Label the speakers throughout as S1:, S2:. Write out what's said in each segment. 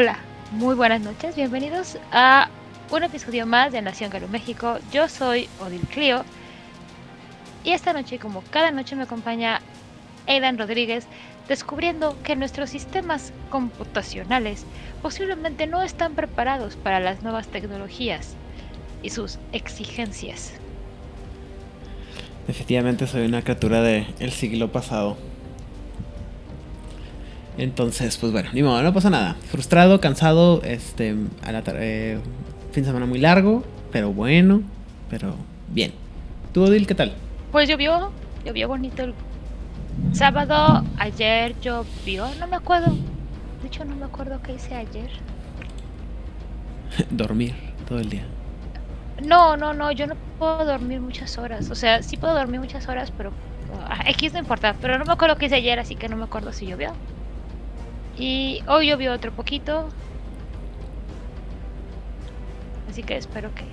S1: Hola, muy buenas noches, bienvenidos a un episodio más de Nación Garú México. Yo soy Odil Clio y esta noche, como cada noche, me acompaña Aidan Rodríguez descubriendo que nuestros sistemas computacionales posiblemente no están preparados para las nuevas tecnologías y sus exigencias.
S2: Efectivamente soy una criatura del siglo pasado. Entonces, pues bueno, ni modo, no pasa nada. Frustrado, cansado, este, a la eh, fin de semana muy largo, pero bueno, pero bien. ¿Tú, Odil, qué tal?
S1: Pues llovió, llovió bonito el sábado, ayer llovió, no me acuerdo. De hecho, no me acuerdo qué hice ayer.
S2: Dormir todo el día.
S1: No, no, no, yo no puedo dormir muchas horas. O sea, sí puedo dormir muchas horas, pero X no importa. Pero no me acuerdo qué hice ayer, así que no me acuerdo si llovió. Y hoy llovió otro poquito. Así que espero que,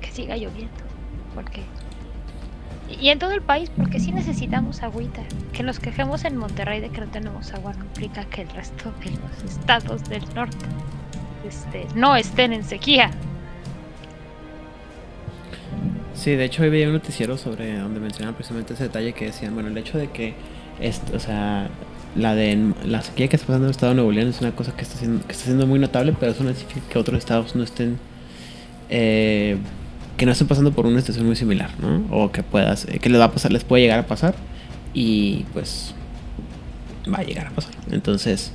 S1: que siga lloviendo. Porque. Y en todo el país, porque sí necesitamos agüita. Que nos quejemos en Monterrey de que no tenemos agua no implica que el resto de los estados del norte este, no estén en sequía.
S2: Sí, de hecho hoy veía un noticiero sobre donde mencionaban precisamente ese detalle que decían, bueno, el hecho de que, esto, o sea, la de la sequía que está pasando en el estado de Nuevo León es una cosa que está siendo, que está siendo muy notable, pero eso no significa que otros estados no estén, eh, que no estén pasando por una situación muy similar, ¿no? O que puedas, eh, que les va a pasar, les puede llegar a pasar y pues va a llegar a pasar. Entonces,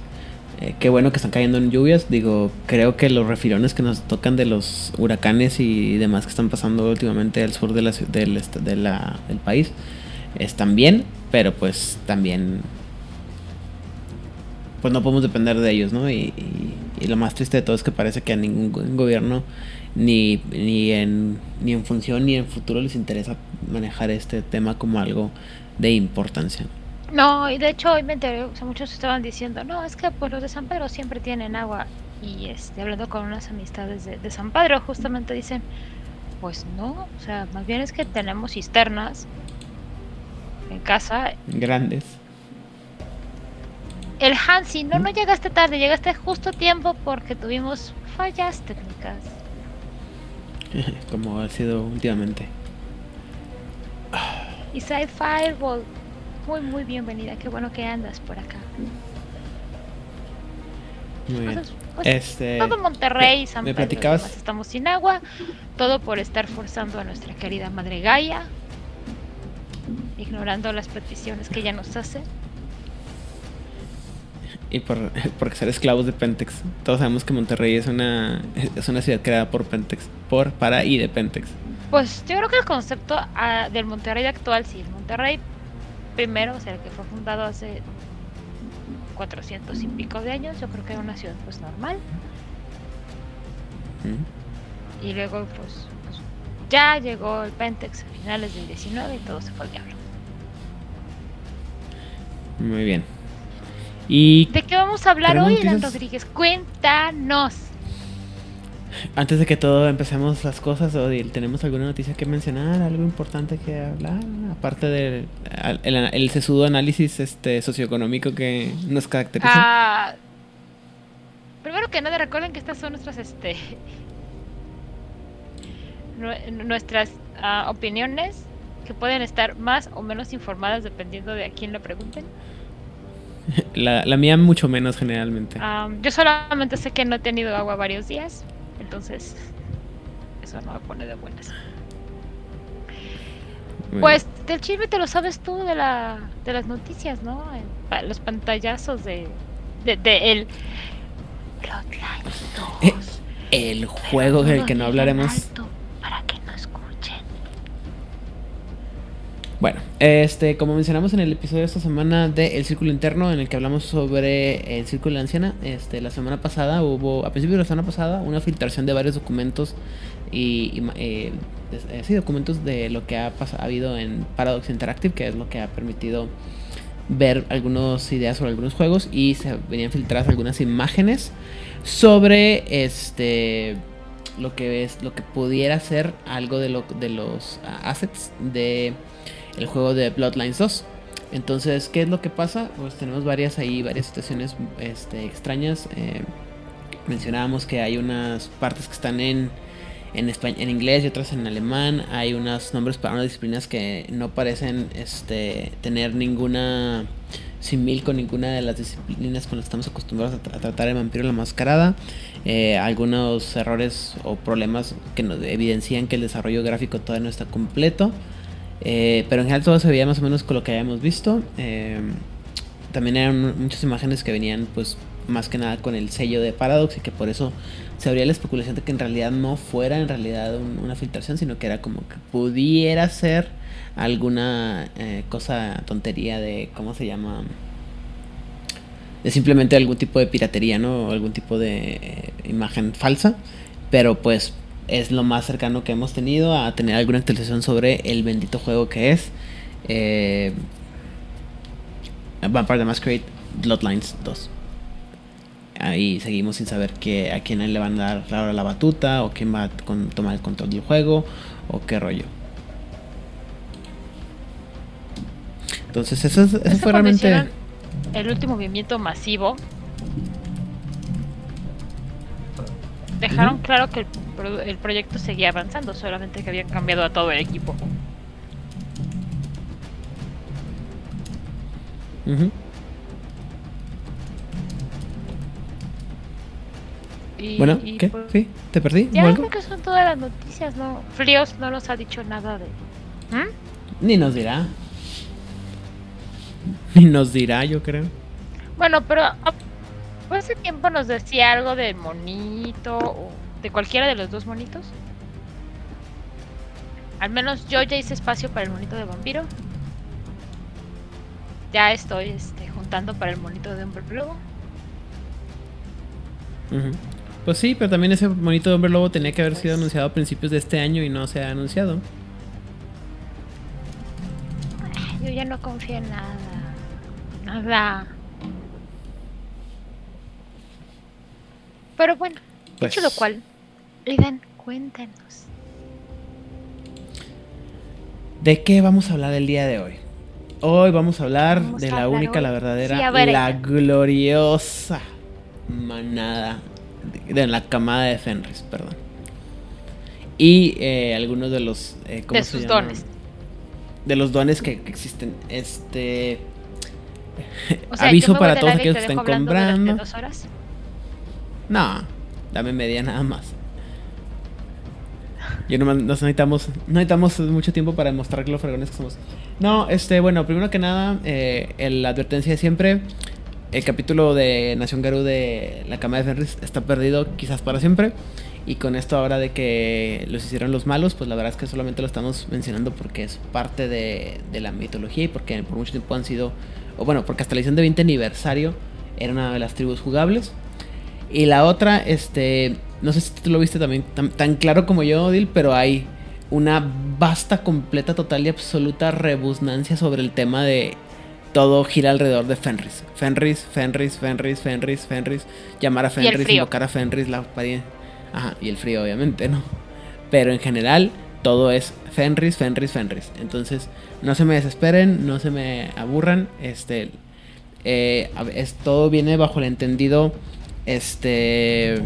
S2: eh, qué bueno que están cayendo en lluvias. Digo, creo que los refirones que nos tocan de los huracanes y demás que están pasando últimamente al sur del, de la, del país están bien, pero pues también pues no podemos depender de ellos, ¿no? Y, lo más triste de todo es que parece que a ningún gobierno ni, ni, en, ni en función ni en futuro les interesa manejar este tema como algo de importancia.
S1: No, y de hecho hoy me enteré, o sea, muchos estaban diciendo, no, es que pues los de San Pedro siempre tienen agua. Y este, hablando con unas amistades de, de San Pedro, justamente dicen, pues no, o sea, más bien es que tenemos cisternas en casa.
S2: Grandes
S1: el Hansi, no, no llegaste tarde, llegaste justo a tiempo porque tuvimos fallas técnicas.
S2: Como ha sido últimamente.
S1: Y Fireball, muy muy bienvenida, qué bueno que andas por acá.
S2: Muy bien. Pues, este,
S1: todo Monterrey, San ¿me platicabas? estamos sin agua, todo por estar forzando a nuestra querida madre Gaia, ignorando las peticiones que ella nos hace
S2: y por, por ser esclavos de Pentex. Todos sabemos que Monterrey es una, es una ciudad creada por Pentex, por, para y de Pentex.
S1: Pues yo creo que el concepto ah, del Monterrey actual, sí, el Monterrey primero, o sea, el que fue fundado hace 400 y pico de años, yo creo que era una ciudad pues normal. Y luego pues, pues, ya llegó el Pentex a finales del 19 y todo se fue al diablo.
S2: Muy bien. ¿De
S1: qué vamos a hablar hoy, Dan Rodríguez? Cuéntanos.
S2: Antes de que todo empecemos las cosas, Odil, ¿tenemos alguna noticia que mencionar? ¿Algo importante que hablar? Aparte del el, sesudo análisis este socioeconómico que nos caracteriza. Ah,
S1: primero que nada, recuerden que estas son nuestras este nuestras ah, opiniones que pueden estar más o menos informadas dependiendo de a quién lo pregunten.
S2: La, la mía mucho menos generalmente.
S1: yo solamente sé que no he tenido agua varios días, entonces eso no me pone de buenas. Pues del chisme te lo sabes tú de, la, de las noticias, ¿no? los pantallazos de, de, el
S2: eh, el juego del que no hablaremos. Bueno, este, como mencionamos en el episodio de esta semana de El Círculo Interno, en el que hablamos sobre el Círculo de la Anciana, este, la semana pasada hubo, a principios de la semana pasada, una filtración de varios documentos y, eh, eh, sí, documentos de lo que ha, pasado, ha habido en Paradox Interactive, que es lo que ha permitido ver algunas ideas sobre algunos juegos y se venían filtradas algunas imágenes sobre este lo que es lo que pudiera ser algo de, lo, de los assets de el juego de Bloodlines 2. Entonces, ¿qué es lo que pasa? Pues tenemos varias ahí, varias situaciones este, extrañas. Eh, mencionábamos que hay unas partes que están en, en, en inglés y otras en alemán. Hay unos nombres para unas disciplinas que no parecen este, tener ninguna simil con ninguna de las disciplinas con las que estamos acostumbrados a, tratar el vampiro la mascarada. Eh, algunos errores o problemas que nos evidencian que el desarrollo gráfico todavía no está completo. Eh, pero en general todo se veía más o menos con lo que habíamos visto. Eh, también eran muchas imágenes que venían pues más que nada con el sello de Paradox y que por eso se habría la especulación de que en realidad no fuera en realidad una filtración, sino que era como que pudiera ser alguna eh, cosa tontería de, ¿cómo se llama? De simplemente algún tipo de piratería, ¿no? O algún tipo de imagen falsa. Pero pues es lo más cercano que hemos tenido a tener alguna actualización sobre el bendito juego que es eh, Vampire the Masquerade Bloodlines 2. Ahí seguimos sin saber que, a quién le van a dar ahora la batuta o quién va a tomar el control del juego o qué rollo. Entonces eso, eso fue realmente...
S1: El último movimiento masivo dejaron claro que el, proyecto seguía avanzando, solamente que habían cambiado a todo el equipo.
S2: bueno, ¿qué? Pues, ¿Sí? ¿Te perdí?
S1: Ya creo que son todas las noticias, ¿no? Fríos no nos ha dicho nada de... ¿Mm?
S2: Ni nos dirá. Ni nos dirá, yo creo.
S1: Bueno, pero hace tiempo nos decía algo del monito o de cualquiera de los dos monitos. Al menos yo ya hice espacio para el monito de vampiro. Ya estoy este, juntando para el monito de hombre lobo.
S2: Pues sí, pero también ese monito de hombre lobo tenía que haber sido pues anunciado a principios de este año y no se ha anunciado.
S1: yo ya no confío en nada. Nada. Pero bueno, dicho lo pues cual, Aidan, cuéntanos.
S2: ¿De qué vamos a hablar el día de hoy? Hoy vamos a hablar de la única, la verdadera, la gloriosa manada, de, la camada de Fenris, perdón. Y eh, algunos de los...
S1: Eh, de sus dones.
S2: De los dones que, existen. Este... aviso para todos aquellos que estén comprando. No, dame media nada más. Yo no, nos necesitamos, necesitamos mucho tiempo para demostrar que los fregones que somos. No, este, bueno, primero que nada, eh, la advertencia de siempre. El capítulo de Nación Garú de la Cama de Fenris está perdido quizás para siempre. Y con esto ahora de que los hicieron los malos, pues la verdad es que solamente lo estamos mencionando porque es parte de, de la mitología y porque por mucho tiempo han sido, o bueno, porque hasta la edición de 20 aniversario era una de las tribus jugables. Y la otra, este, no sé si tú lo viste también tan, claro como yo, Odil, pero hay una vasta, completa, total y absoluta rebusnancia sobre el tema de todo gira alrededor de Fenris. Fenris, Fenris, Fenris, Fenris, Fenris. Llamar a Fenris, invocar a Fenris, la Ajá, y el frío, obviamente, ¿no? Pero en general, todo es Fenris, Fenris, Fenris. Entonces, no se me desesperen, no se me aburran. Este, eh, es, todo viene bajo el entendido este.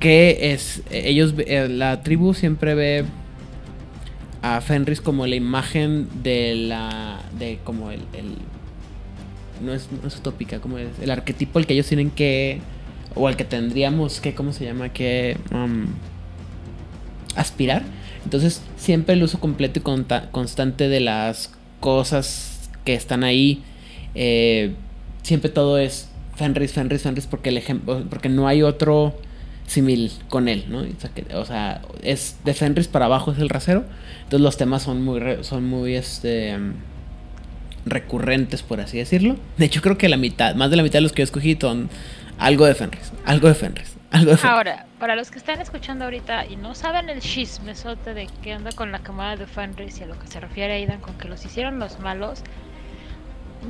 S2: Que es. Ellos. Eh, la tribu siempre ve. A Fenris como la imagen de la. De como el. no, es, no es utópica, como es. El arquetipo al que ellos tienen que. O al que tendríamos que. ¿Cómo se llama? Que. Um, aspirar. Entonces, siempre el uso completo y constante de las cosas que están ahí. Eh, siempre todo es Fenris, Fenris, Fenris, porque el ejemplo, porque no hay otro simil con él, ¿no? O sea, es de Fenris para abajo es el rasero. Entonces los temas son muy, son muy, este, recurrentes, por así decirlo. De hecho, creo que la mitad, más de la mitad de los que yo escogí son algo de Fenris, algo de Fenris, algo de.
S1: Ahora, para los que están escuchando ahorita y no saben el chismesote de qué anda con la camada de Fenris y a lo que se refiere Aidan con que los hicieron los malos,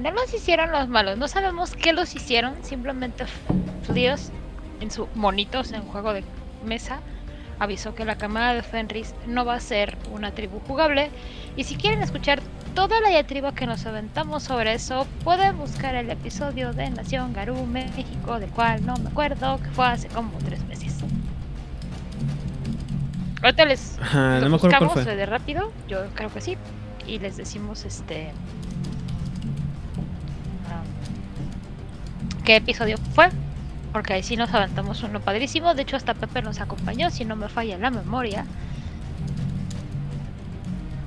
S1: no los hicieron los malos, no sabemos qué los hicieron, simplemente Dios en su monitos en juego de mesa avisó que la camada de Fenris no va a ser una tribu jugable y si quieren escuchar toda la diatriba que nos aventamos sobre eso, pueden buscar el episodio de Nación Garú México, del cual no me acuerdo, que fue hace como tres meses. Ahorita les
S2: no me cuál
S1: buscamos
S2: fue.
S1: de rápido, yo creo que sí, y les decimos este ah, qué episodio fue, porque ahí sí nos aventamos uno padrísimo, de hecho hasta Pepe nos acompañó, si no me falla la memoria.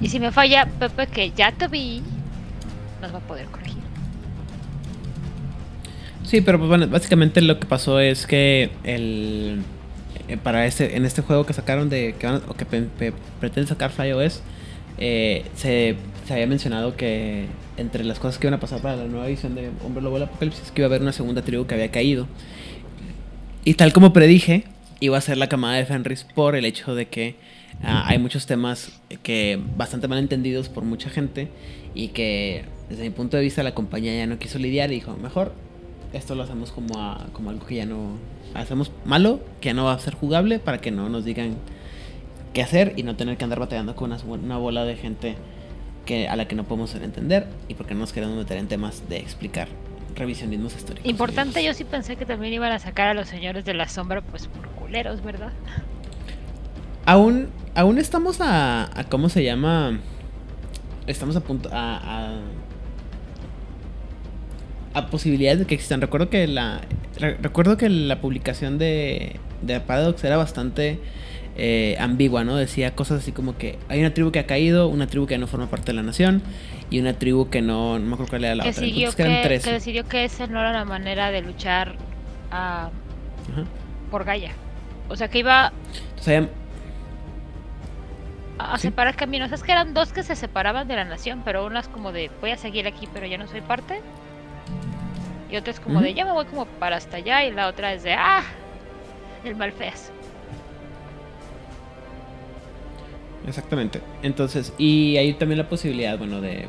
S1: Y si me falla Pepe, que ya te vi, nos va a poder corregir.
S2: Sí, pero pues bueno, básicamente lo que pasó es que el eh, para este en este juego que sacaron de que van o que pe- pe- sacar FlyOS eh, se, se había mencionado que entre las cosas que iban a pasar para la nueva edición de Hombre Lobo del Apocalipsis que iba a haber una segunda tribu que había caído. Y tal como predije, iba a ser la camada de Fenris por el hecho de que ah, hay muchos temas que bastante mal entendidos por mucha gente y que desde mi punto de vista la compañía ya no quiso lidiar y dijo, mejor esto lo hacemos como, a- como algo que ya no hacemos malo, que ya no va a ser jugable para que no nos digan qué hacer y no tener que andar batallando con una, una bola de gente que, a la que no podemos entender y porque no nos queremos meter en temas de explicar revisionismos históricos.
S1: Importante, yo sí pensé que también iban a sacar a los señores de la sombra, pues por culeros, ¿verdad?
S2: Aún, aún estamos a, a ¿Cómo se llama? Estamos a punto. A, a, a posibilidades de que existan. Recuerdo que la. re- recuerdo que la publicación de, de Paradox era bastante eh, ambigua, ¿no? Decía cosas así como que hay una tribu que ha caído, una tribu que no forma parte de la nación y una tribu que no. No me acuerdo cuál era la
S1: que,
S2: otra.
S1: Siguió
S2: que eran tres.
S1: que decidió que esa no era la manera de luchar ah, por Gaia. O sea, que iba
S2: Entonces, había-
S1: a, a
S2: Sí.
S1: separar caminos. Es que eran dos que se separaban de la nación, pero una es como de voy a seguir aquí, pero ya no soy parte. Y otra es como de ya me voy como para hasta allá. Y la otra es de ah, el malfeas.
S2: Exactamente. Entonces, y hay también la posibilidad, bueno, de.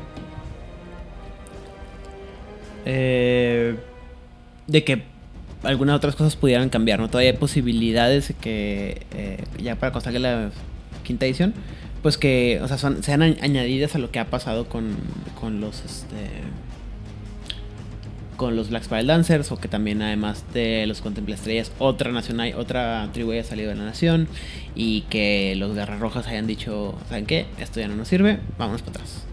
S2: eh, de que algunas otras cosas pudieran cambiar, ¿no? Todavía hay posibilidades de que, eh, ya para cuando salga la quinta edición, pues que, o sea, son- sean añ- añadidas a lo que ha pasado con, con los, este. Con los Black Spiral Dancers, o que también, además de los Contempla Estrellas, otra nación hay, otra tribu haya salido de la nación, y que los Garras Rojas hayan dicho, ¿saben qué? Esto ya no nos sirve, vámonos para atrás.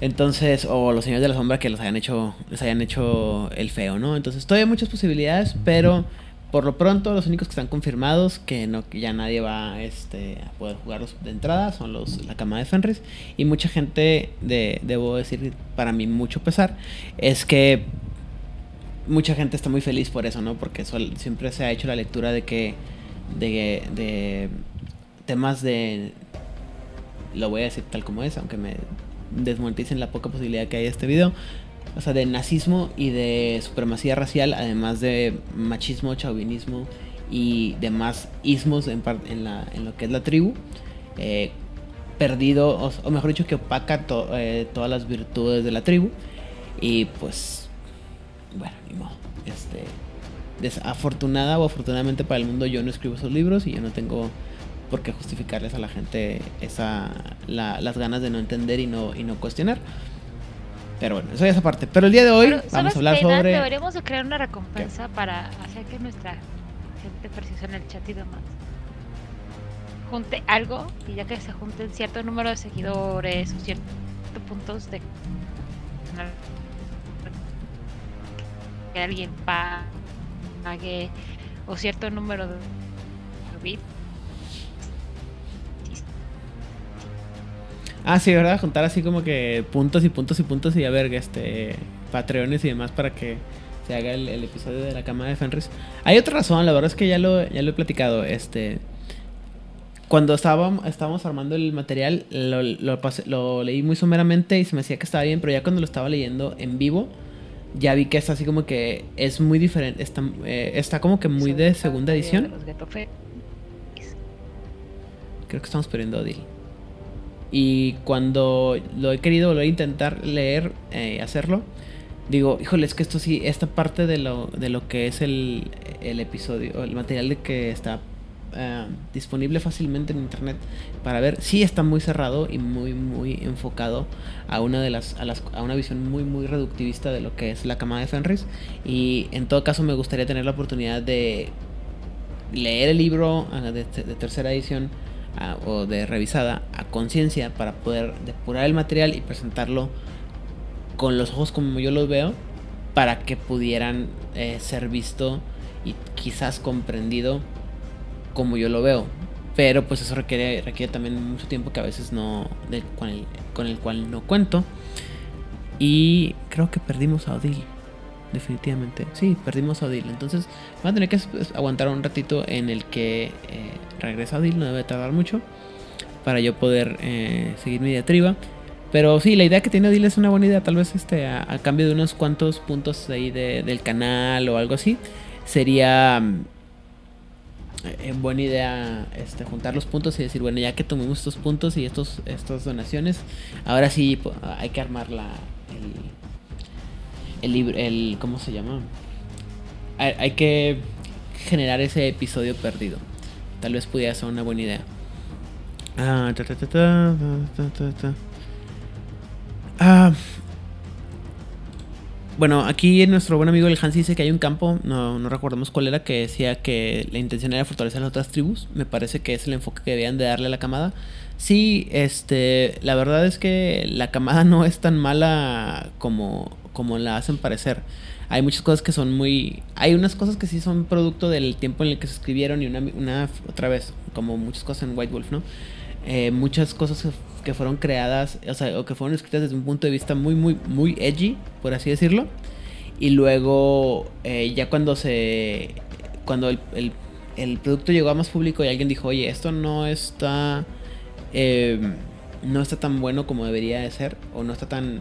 S2: Entonces, o los señores de la sombra que los hayan hecho, les hayan hecho el feo, ¿no? Entonces, todavía hay muchas posibilidades, pero por lo pronto los únicos que están confirmados, que no que ya nadie va este, a poder jugarlos de entrada, son los la cama de Fenris. Y mucha gente, de, debo decir, para mí mucho pesar, es que mucha gente está muy feliz por eso, ¿no? Porque suel- siempre se ha hecho la lectura de que de, de temas de lo voy a decir tal como es, aunque me desmoneticen la poca posibilidad que hay de este video. O sea, de nazismo y de supremacía racial, además de machismo, chauvinismo y demás ismos en, en, la, en lo que es la tribu. eh, perdido, o, o mejor dicho, que opaca to- eh, todas las virtudes de la tribu. Y pues, bueno, ni modo. Este, desafortunada o afortunadamente para el mundo, yo no escribo esos libros y yo no tengo por qué justificarles a la gente esa, la- las ganas de no entender y no, y no cuestionar. Pero bueno, eso ya es aparte. Pero el día de hoy
S1: Pero,
S2: vamos
S1: ¿sabes
S2: a hablar sobre...
S1: Deberíamos de crear una recompensa para hacer que nuestra gente precisa en el chat y demás junte algo y ya que se junten cierto número de seguidores o ciertos puntos de que alguien pague o cierto número de bits
S2: Ah, sí, ¿verdad? Juntar así como que puntos y puntos y puntos y a ver, este, patreones y demás para que se haga el, el episodio de la cama de Fenris. Hay otra razón, la verdad es que ya lo, ya lo he platicado, este... Cuando estábamos, estábamos armando el material, lo, lo, pasé- lo leí muy someramente y se me decía que estaba bien, pero ya cuando lo estaba leyendo en vivo, ya vi que es así como que es muy diferente, está, eh, está como que muy de segunda edición. Creo que estamos perdiendo a Odil. Y cuando lo he querido volver a intentar leer, eh, hacerlo, digo, híjole, es que esto sí, esta parte de lo, de lo que es el, el episodio, el material de que está eh, disponible fácilmente en internet para ver. Sí está muy cerrado y muy muy enfocado a una de las a, las, a una visión muy muy reductivista de lo que es la camada de Fenris y en todo caso me gustaría tener la oportunidad de leer el libro ah, de tercera edición o de revisada a conciencia para poder depurar el material y presentarlo con los ojos como yo los veo para que pudieran eh, ser visto y quizás comprendido como yo lo veo. Pero pues eso requiere, requiere también mucho tiempo que a veces no, con, el, con el cual no cuento. Y creo que perdimos a Odile definitivamente. Sí, perdimos a Odile. Entonces, van a tener que aguantar un ratito en el que eh, regresa Odile, no debe tardar mucho, para yo poder eh, seguir mi diatriba. Pero sí, la idea que tiene Odile es una buena idea, tal vez este a, cambio de unos cuantos puntos ahí de, del canal o algo así. Sería mm, eh, buena idea este, juntar los puntos y decir, bueno, ya que tomemos estos puntos y estos, estas donaciones, ahora sí hay que armar la, libro, el, ¿cómo se llama? Hay, que generar ese episodio perdido. Tal vez pudiera ser una buena idea. Ah, ah, bueno, aquí nuestro buen amigo el Hans dice que hay un campo, no, no recordamos cuál era, que decía que la intención era fortalecer las otras tribus. Me parece que es el enfoque que debían de darle a la camada. Sí, este, la verdad es que la camada no es tan mala como como la hacen parecer. Hay muchas cosas que son muy... Hay unas cosas que sí son producto del tiempo en el que se escribieron y una, otra vez, como muchas cosas en White Wolf, ¿no? Eh, muchas cosas que fueron creadas, o sea, o que fueron escritas desde un punto de vista muy, muy, muy edgy, por así decirlo. Y luego, eh, ya cuando se... Cuando el, el, el, producto llegó a más público y alguien dijo, oye, esto no está... Eh, no está tan bueno como debería de ser, o no está tan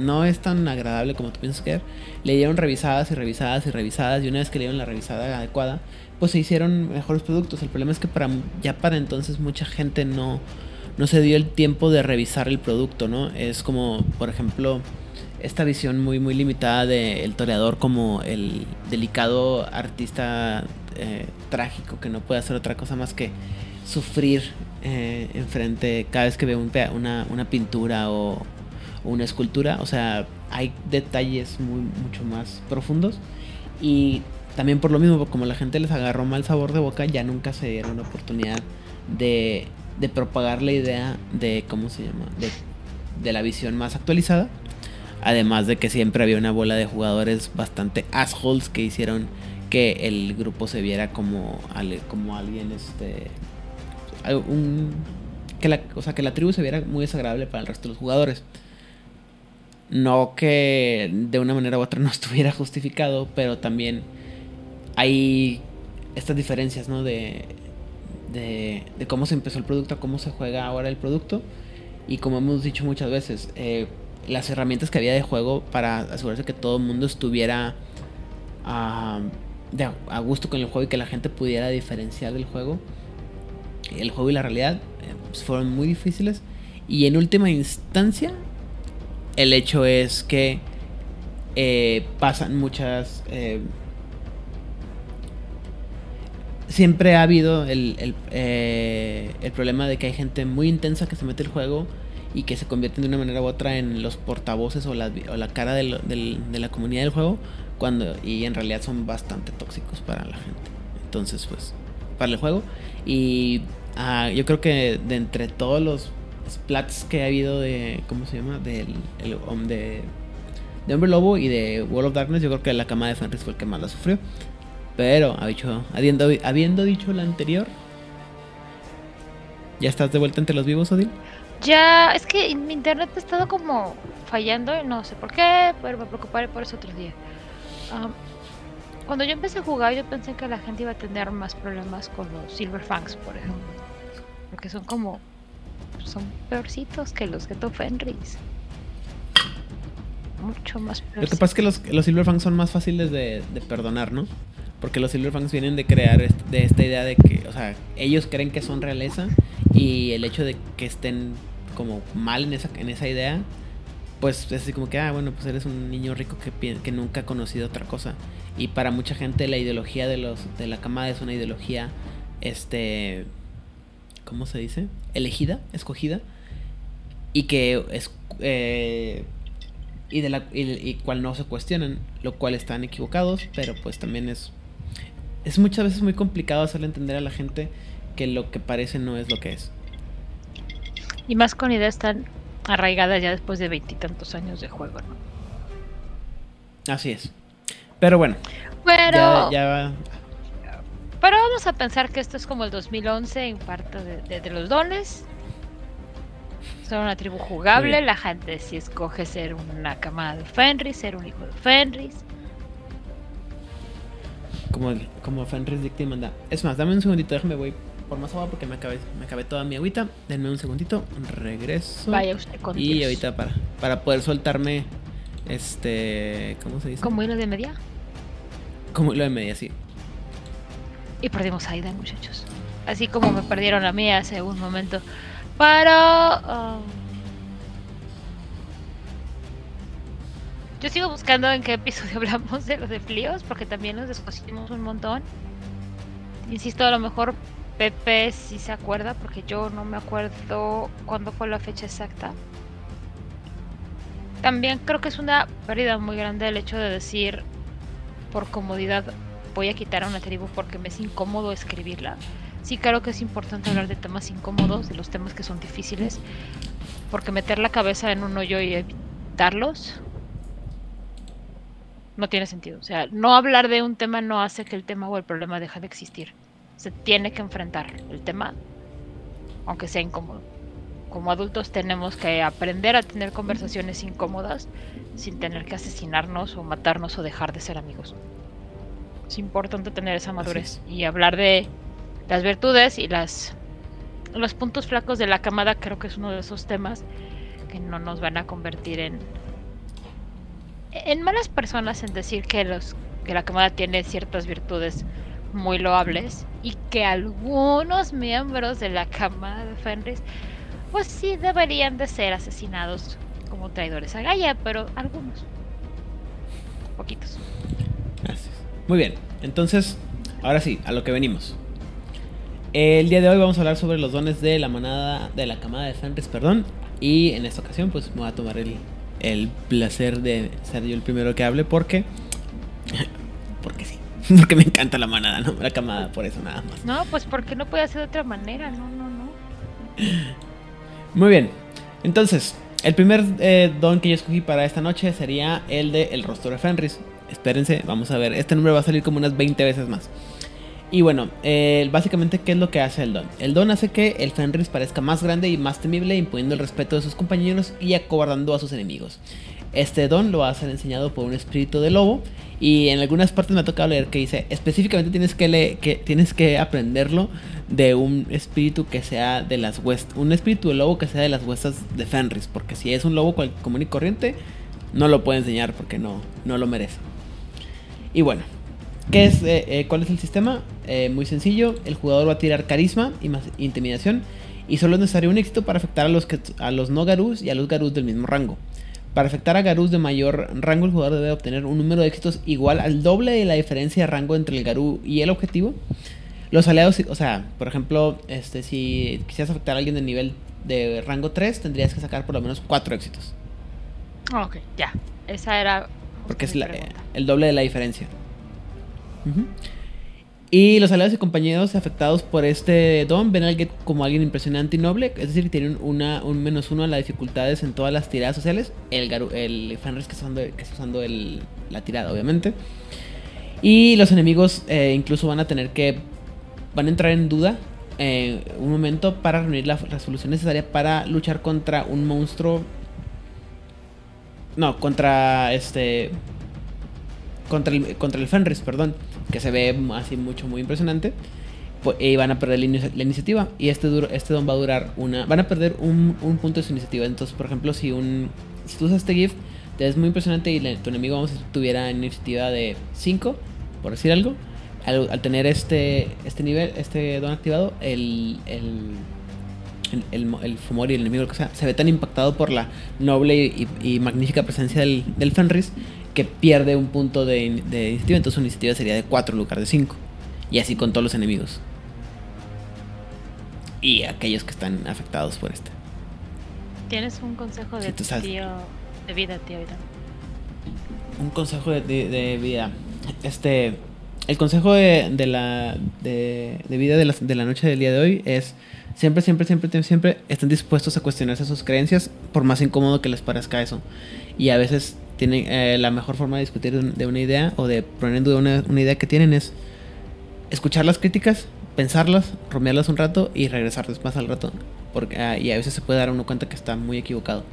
S2: no es tan agradable como tú piensas que es. Le dieron revisadas y revisadas y revisadas y una vez que le dieron la revisada adecuada, pues se hicieron mejores productos. El problema es que para ya para entonces mucha gente no, no se dio el tiempo de revisar el producto, ¿no? Es como, por ejemplo, esta visión muy muy limitada de el toreador como el delicado artista eh, trágico que no puede hacer otra cosa más que sufrir eh, enfrente cada vez que ve una, una pintura o, una escultura. O sea, hay detalles muy, mucho más profundos. Y también por lo mismo, como la gente les agarró mal sabor de boca, ya nunca se dieron la oportunidad de, propagar la idea de, ¿cómo se llama? De, de la visión más actualizada. Además de que siempre había una bola de jugadores bastante assholes que hicieron que el grupo se viera como, como alguien, este, un, que la, o sea, que la tribu se viera muy desagradable para el resto de los jugadores. No que de una manera u otra no estuviera justificado, pero también hay estas diferencias, ¿no? De, de, cómo se empezó el producto a cómo se juega ahora el producto. Y como hemos dicho muchas veces, eh, las herramientas que había de juego para asegurarse que todo el mundo estuviera a, a gusto con el juego y que la gente pudiera diferenciar del juego, el juego y la realidad, eh, pues fueron muy difíciles. Y en última instancia, el hecho es que eh, pasan muchas... Eh, siempre ha habido el, eh, el, problema de que hay gente muy intensa que se mete el juego y que se convierten de una manera u otra en los portavoces o la, o la cara de la comunidad del juego cuando y en realidad son bastante tóxicos para la gente. Entonces, pues, para el juego. Y ah, yo creo que de entre todos los splats que ha habido de. ¿Cómo se llama? Del, el, de, de Hombre Lobo y de World of Darkness. Yo creo que la cama de Fenris fue el que más la sufrió. Pero, habiendo, habiendo dicho lo anterior, ¿ya estás de vuelta entre los vivos, Odil?
S1: Ya, es que mi internet ha estado como fallando no sé por qué, pero me preocuparé por eso otro día. cuando yo empecé a jugar, yo pensé que la gente iba a tener más problemas con los Silver Fangs, por ejemplo. Porque son como son peorcitos que los Ghetto Fenris. Mucho más
S2: Lo que pasa es que los, los Silverfangs son más fáciles de, perdonar, ¿no? Porque los Silverfangs vienen de crear de esta idea de que, o sea, ellos creen que son realeza y el hecho de que estén como mal en esa, en esa idea, pues es así como que, ah, bueno, pues eres un niño rico que, que nunca ha conocido otra cosa. Y para mucha gente la ideología de, los, de la camada es una ideología este, ¿cómo se dice? Elegida, escogida, y que es, eh, y, de la, y, cual no se cuestionan, lo cual están equivocados, pero pues también es, es muchas veces muy complicado hacerle entender a la gente que lo que parece no es lo que es.
S1: Y más con ideas tan arraigadas ya después de veintitantos años de juego, ¿no?
S2: Así es. Pero bueno.
S1: Pero... Ya, Pero vamos a pensar que esto es como el 2011 en parte de los dones son una tribu jugable, la gente si escoge ser una camada de Fenris, ser un hijo de Fenris.
S2: Como, como Fenris dicta y manda. Es más, dame un segundito, déjame voy por más agua porque me acabé, me acabé toda mi agüita. Denme un segundito, regreso.
S1: Vaya usted con
S2: Y ahorita para, para poder soltarme, este, ¿cómo se dice?
S1: Como hilo de media.
S2: Como hilo de media, sí.
S1: Y perdimos a muchachos. Así como me perdieron a mí hace un momento. Para... Um, yo sigo buscando en qué episodio hablamos de los de Flios, porque también los discutimos un montón. Insisto, a lo mejor Pepe sí se acuerda, porque yo no me acuerdo cuándo fue la fecha exacta. También creo que es una pérdida muy grande el hecho de decir, por comodidad, voy a quitar a una tribu porque me es incómodo escribirla sí creo que es importante hablar de temas incómodos, de los temas que son difíciles, porque meter la cabeza en un hoyo y evitarlos no tiene sentido. O sea, no hablar de un tema no hace que el tema o el problema deje de existir. Se tiene que enfrentar el tema, aunque sea incómodo. Como adultos tenemos que aprender a tener conversaciones incómodas sin tener que asesinarnos o matarnos o dejar de ser amigos. Es importante tener esa madurez y hablar de las virtudes y las los puntos flacos de la camada creo que es uno de esos temas que no nos van a convertir en en malas personas en decir que los que la camada tiene ciertas virtudes muy loables y que algunos miembros de la camada de Fenris pues sí deberían de ser asesinados como traidores a Gaia, pero algunos poquitos.
S2: Muy bien, entonces, ahora sí, a lo que venimos. El día de hoy vamos a hablar sobre los dones de la manada, de la camada de Fenris, perdón. Y en esta ocasión, pues me voy a tomar el, el placer de ser yo el primero que hable porque. Porque sí. Porque me encanta la manada, no la camada, por eso nada más.
S1: No, pues porque no puede ser de otra manera, no, no, no.
S2: Muy bien. Entonces, el primer eh, don que yo escogí para esta noche sería el de El Rostro de Fenris. Espérense, vamos a ver. Este número va a salir como unas 20 veces más. Y bueno, eh, básicamente, ¿qué es lo que hace el don? El don hace que el Fenris parezca más grande y más temible, imponiendo el respeto de sus compañeros y acobardando a sus enemigos. Este don lo va a ser enseñado por un espíritu de lobo. Y en algunas partes me ha tocado leer que dice, específicamente tienes que, que, tienes que aprenderlo de un espíritu que sea de las huestas, un espíritu de lobo que sea de las huestas de Fenris, porque si es un lobo común y corriente, no lo puede enseñar porque no, no lo merece. Y bueno, ¿Qué es, eh, eh, ¿Cuál es el sistema? Eh, muy sencillo. El jugador va a tirar carisma y más intimidación. Y solo es necesario un éxito para afectar a los, que, a los no Garus y a los Garus del mismo rango. Para afectar a Garus de mayor rango, el jugador debe obtener un número de éxitos igual al doble de la diferencia de rango entre el Garú y el objetivo. Los aliados, o sea, por ejemplo, este, si quisieras afectar a alguien de nivel de rango 3, tendrías que sacar por lo menos 4 éxitos.
S1: Ok, ya. Esa era.
S2: Porque es el doble de la diferencia. Y los aliados y compañeros afectados por este don ven al Get como alguien impresionante y noble, es decir, tienen una, un menos uno a las dificultades en todas las tiradas sociales. El, el Fenris que está usando, que está usando el, la tirada, obviamente. Y los enemigos eh, incluso van a tener que. van a entrar en duda eh, un momento para reunir la resolución necesaria para luchar contra un monstruo. No, contra este. Contra el, contra el Fenris, perdón que se ve así mucho, muy impresionante. Y van a perder la, iniciativa. Y este, este don va a durar una. Van a perder un, punto de su iniciativa. Entonces, por ejemplo, si un. Si tú usas este gift, te es muy impresionante y tu enemigo, vamos, tuviera iniciativa de 5, por decir algo. Al, tener este, este nivel, este don activado, el, el, el, el, Fumor y el enemigo, lo que sea, se ve tan impactado por la noble y, magnífica presencia del, del Fenris que pierde un punto de, iniciativa, entonces su iniciativa sería de 4 en lugar de 5. Y así con todos los enemigos. y aquellos que están afectados por este.
S1: ¿Tienes un consejo de, tío, de vida, tío?
S2: Un consejo de, de, vida. Este, el consejo de, de la de, vida de la, de la noche del día de hoy es siempre, siempre, siempre, siempre estén dispuestos a cuestionarse sus creencias, por más incómodo que les parezca eso. Y a veces tienen eh, la mejor forma de discutir de una idea o de poner en duda una, una idea que tienen es escuchar las críticas, pensarlas, romearlas un rato y regresar después al rato. Porque, ah, y a veces se puede dar uno cuenta que está muy equivocado.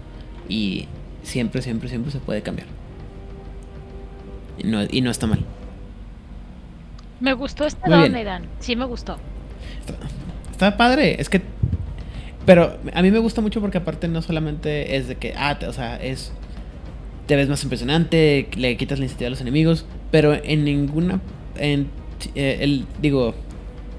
S2: Y siempre, siempre, siempre se puede cambiar. Y no, y no está mal.
S1: Me gustó esta don, Sí, me gustó.
S2: Está, padre. Es que. Pero a mí me gusta mucho porque, aparte, no solamente es de que. Ah, o sea, es. Te ves más impresionante, le quitas la iniciativa a los enemigos. Pero en ninguna. En, eh, el, digo,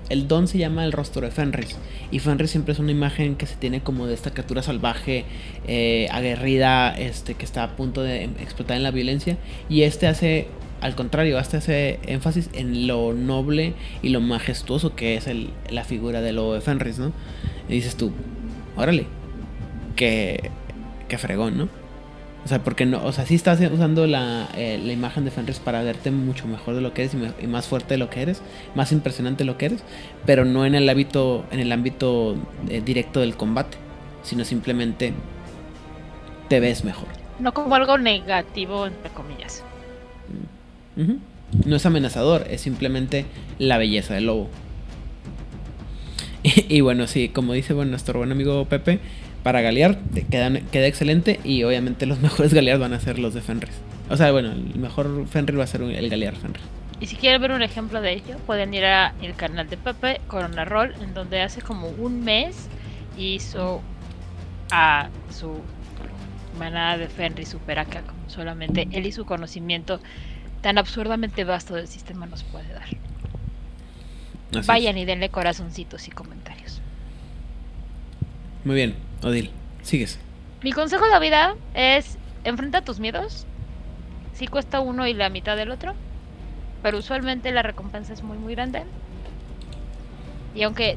S2: el don se llama el rostro de Fenris. Y Fenris siempre es una imagen que se tiene como de esta criatura salvaje, eh, aguerrida, este, que está a punto de explotar en la violencia. Y este hace, al contrario, hace énfasis en lo noble y lo majestuoso que es el, la figura de lo de Fenris, ¿no? Y dices tú, órale, que, que fregón, ¿no? O sea, porque no, o sea, sí estás usando la, eh, la imagen de Fenris para verte mucho mejor de lo que eres y, más fuerte de lo que eres, más impresionante de lo que eres, pero no en el ámbito, en el ámbito eh, directo del combate, sino simplemente te ves mejor.
S1: No como algo negativo, entre comillas.
S2: No es amenazador, es simplemente la belleza del lobo. Y, bueno, sí, como dice bueno, nuestro buen amigo Pepe, para galear quedan, queda excelente y obviamente los mejores galear van a ser los de Fenris. O sea, bueno, el mejor Fenrir va a ser el galear Fenris.
S1: Y si quieren ver un ejemplo de ello, pueden ir al canal de Pepe Corona Roll, en donde hace como un mes hizo a su manada de Fenrir super acá, como solamente él y su conocimiento tan absurdamente vasto del sistema nos puede dar. Vayan y denle corazoncitos y comentarios.
S2: Muy bien, Odil, sigues.
S1: Mi consejo de vida es enfrenta tus miedos. Si cuesta uno y la mitad del otro, pero usualmente la recompensa es muy muy grande. Y aunque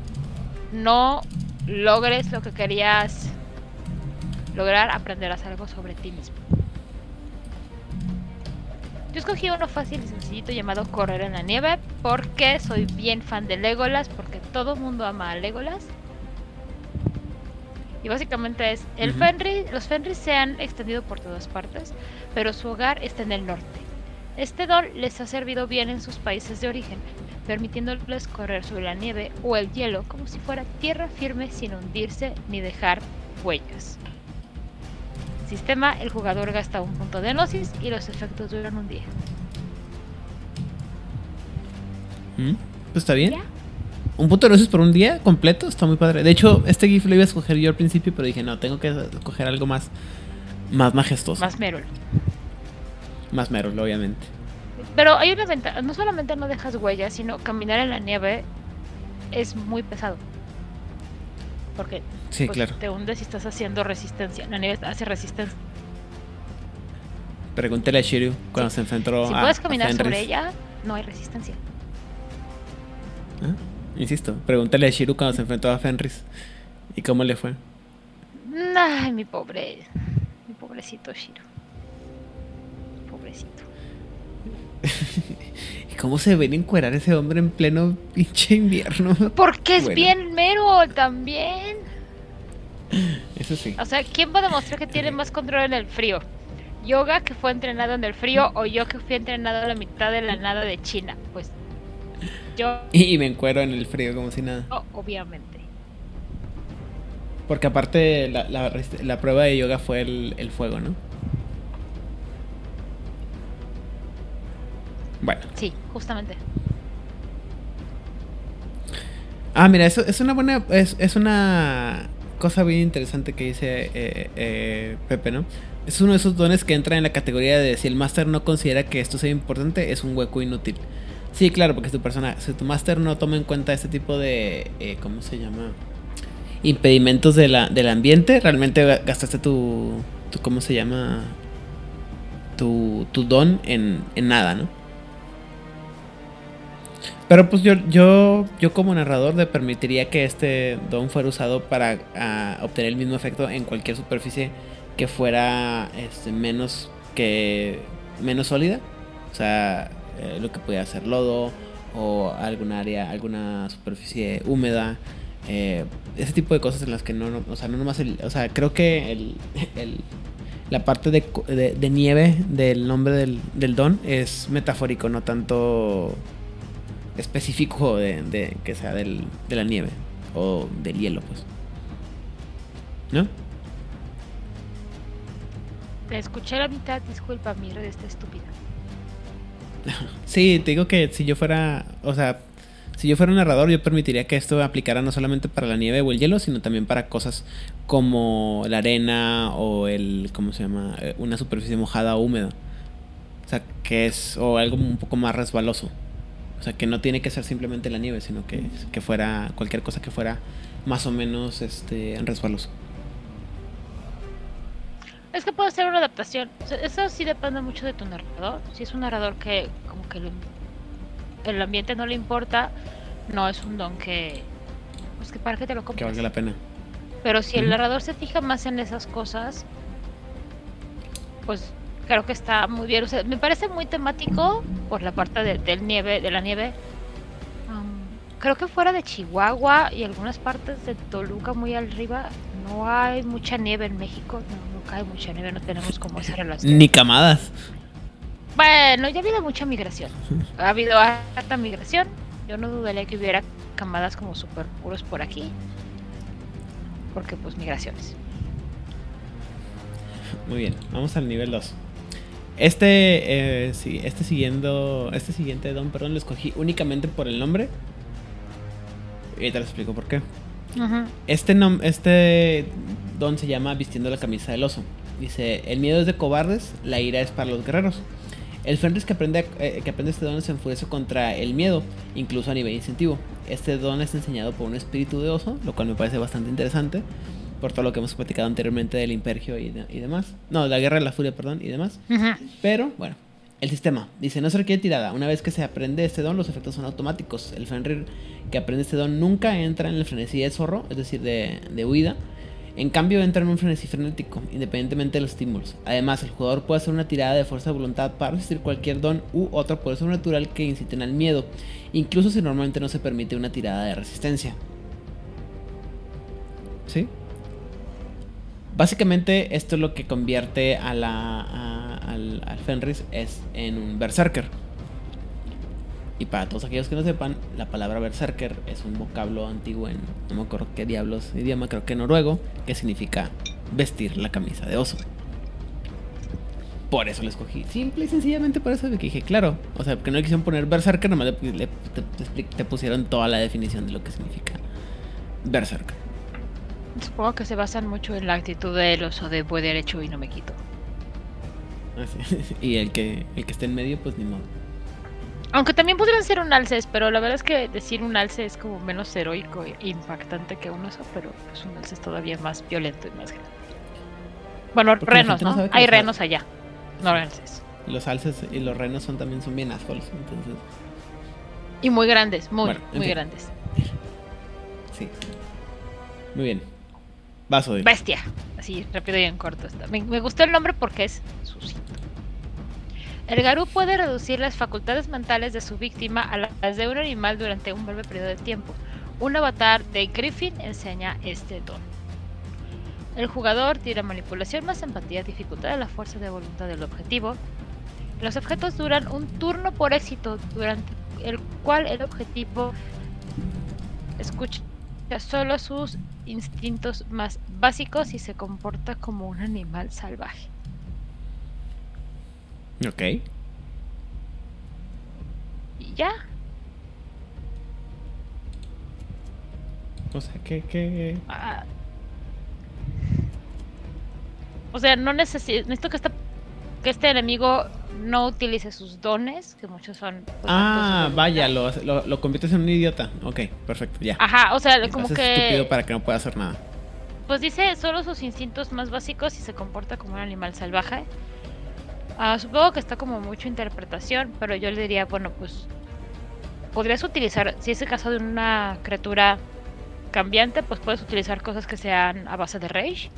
S1: no logres lo que querías lograr, aprenderás algo sobre ti mismo. Yo escogí uno fácil y sencillito llamado Correr en la Nieve porque soy bien fan de Legolas, porque todo el mundo ama a Legolas y básicamente es, el Fenris, los Fenris se han extendido por todas partes, pero su hogar está en el norte. Este don les ha servido bien en sus países de origen, permitiéndoles correr sobre la nieve o el hielo como si fuera tierra firme sin hundirse ni dejar huellas. Sistema, el jugador gasta un punto de gnosis y los efectos duran un día.
S2: Mm, pues está bien un punto de por un día completo está muy padre. De hecho, este GIF lo iba a escoger yo al principio, pero dije, no, tengo que escoger algo más, más majestuoso.
S1: Más Merol.
S2: Más Merol, obviamente.
S1: Pero hay una ventaja, no solamente no dejas huellas, sino caminar en la nieve es muy pesado. Porque
S2: sí, pues, claro.
S1: te hundes y estás haciendo resistencia. La nieve hace resistencia.
S2: Pregúntele a Shiryu cuando se enfrentó
S1: si a. Si puedes caminar sobre ella, no hay resistencia.
S2: ¿Ah? Insisto, pregúntale a Shiru cuando se enfrentó a Fenris. ¿Y cómo le fue?
S1: Ay, mi pobre. Mi pobrecito Shiru. Pobrecito.
S2: ¿Y cómo se ven encuerar ese hombre en pleno pinche invierno?
S1: Porque es bien mero también.
S2: Eso sí.
S1: O sea, ¿quién va a demostrar que tiene más control en el frío? ¿Yoga que fue entrenado en el frío o yo que fui entrenado a la mitad de la nada de China? Pues
S2: y me encuero en el frío como si nada.
S1: Oh, obviamente.
S2: Porque aparte la, prueba de yoga fue el, fuego, ¿no? Bueno.
S1: Sí, justamente.
S2: Ah, mira, eso es una buena. Es, una cosa bien interesante que dice eh, eh, Pepe, ¿no? Es uno de esos dones que entra en la categoría de si el máster no considera que esto sea importante, es un hueco inútil. Sí, claro, porque si tu persona, si tu máster no toma en cuenta este tipo de, eh, ¿cómo se llama? Impedimentos de la, del ambiente, realmente gastaste tu, tu ¿cómo se llama? Tu, tu don en, en nada, ¿no? Pero pues yo, yo, yo como narrador le permitiría que este don fuera usado para ah, obtener el mismo efecto en cualquier superficie que fuera este, menos que menos sólida. O sea, eh, lo que pudiera ser lodo o algún área, alguna superficie húmeda. Eh, ese tipo de cosas en las que no, no o sea, no nomás el, o sea, creo que el, el la parte de, de, de, nieve del nombre del, del don es metafórico, no tanto específico de, de que sea del, de la nieve o del hielo, pues. ¿No?
S1: Te escuché la mitad, disculpa, mi red está estúpida.
S2: sí, te digo que si yo fuera, o sea, si yo fuera un narrador, yo permitiría que esto aplicara no solamente para la nieve o el hielo, sino también para cosas como la arena o el, ¿cómo se llama? Eh, una superficie mojada o húmeda. O sea, que es, o algo un poco más resbaloso. O sea, que no tiene que ser simplemente la nieve, sino que, que fuera cualquier cosa que fuera más o menos este, resbaloso.
S1: Es que puede ser una adaptación. eso sí depende mucho de tu narrador. Si es un narrador que como que el ambiente no le importa, no es un don que... Pues que para que te lo compres.
S2: Que valga la pena.
S1: Pero si el narrador se fija más en esas cosas, pues creo que está muy bien. O sea, me parece muy temático por la parte de, del nieve, de la nieve. creo que fuera de Chihuahua y algunas partes de Toluca muy arriba no hay mucha nieve en México. No, no cae mucha nieve, no tenemos como esa relación.
S2: Ni camadas.
S1: Bueno, ya ha habido mucha migración. Ha habido harta migración. Yo no dudaría que hubiera camadas como super puros por aquí. Porque pues migraciones.
S2: Muy bien, vamos al nivel 2. Este, eh, sí, este siguiendo, este siguiente don, perdón, lo escogí únicamente por el nombre. Y te lo explico por qué. Este, este don se llama Vistiendo la camisa del oso. Dice, el miedo es de cobardes, la ira es para los guerreros. El Fenris que aprende, eh, que aprende este don se enfurece contra el miedo, incluso a nivel incentivo. Este don es enseñado por un espíritu de oso, lo cual me parece bastante interesante por todo lo que hemos platicado anteriormente del impergio y, demás. No, la guerra de la furia, perdón, y demás. Pero, bueno, el sistema. Dice, no se requiere tirada. Una vez que se aprende este don, los efectos son automáticos. El Fenrir que aprende este don nunca entra en el frenesí de zorro, es decir, de, de huida. En cambio, entra en un frenesí frenético, independientemente de los estímulos. Además, el jugador puede hacer una tirada de fuerza de voluntad para resistir cualquier don u otro poder sobrenatural que inciten al miedo, incluso si normalmente no se permite una tirada de resistencia. ¿Sí? Básicamente esto es lo que convierte a la, al, Fenris es en un berserker. Y para todos aquellos que no sepan, la palabra berserker es un vocablo antiguo en no me acuerdo qué diablos idioma, creo que noruego, que significa vestir la camisa de oso. Por eso lo escogí. Simple y sencillamente por eso que dije, claro. O sea, que no le quisieron poner berserker, nomás le, te pusieron toda la definición de lo que significa berserker.
S1: Supongo que se basan mucho en la actitud del oso de voy derecho y no me quito.
S2: Ah, y el que, el que esté en medio, pues ni modo.
S1: Aunque también podrían ser un alces, pero la verdad es que decir un alce es como menos heroico e impactante que un oso, pero pues un alce es todavía más violento y más grande. Bueno, renos, ¿no? Hay renos allá, no alces.
S2: Los alces y los renos son también son bien assholes, entonces.
S1: Y muy grandes, muy, muy grandes.
S2: Sí. Muy bien.
S1: Bestia. Así, rápido y en corto. Está. Me, gustó el nombre porque es susito. El Garú puede reducir las facultades mentales de su víctima a las de un animal durante un breve periodo de tiempo. Un avatar de Griffin enseña este don. El jugador tira manipulación más empatía, dificultad de la fuerza de voluntad del objetivo. Los objetos duran un turno por éxito, durante el cual el objetivo escucha solo sus instintos más básicos y se comporta como un animal salvaje.
S2: Ok.
S1: Y ya.
S2: O sea, que... que...
S1: Ah. O sea, no necesito, necesito que, esta, que este enemigo no utilice sus dones, que muchos son...
S2: Pues, ah, vaya, lo, lo, conviertes en un idiota. Ok, perfecto, ya.
S1: Ajá, o sea, como que...
S2: estúpido para que no pueda hacer nada.
S1: Pues dice solo sus instintos más básicos y se comporta como un animal salvaje. Ah, supongo que está como mucha interpretación, pero yo le diría, bueno, pues podrías utilizar, si es el caso de una criatura cambiante, pues puedes utilizar cosas que sean a base de rage,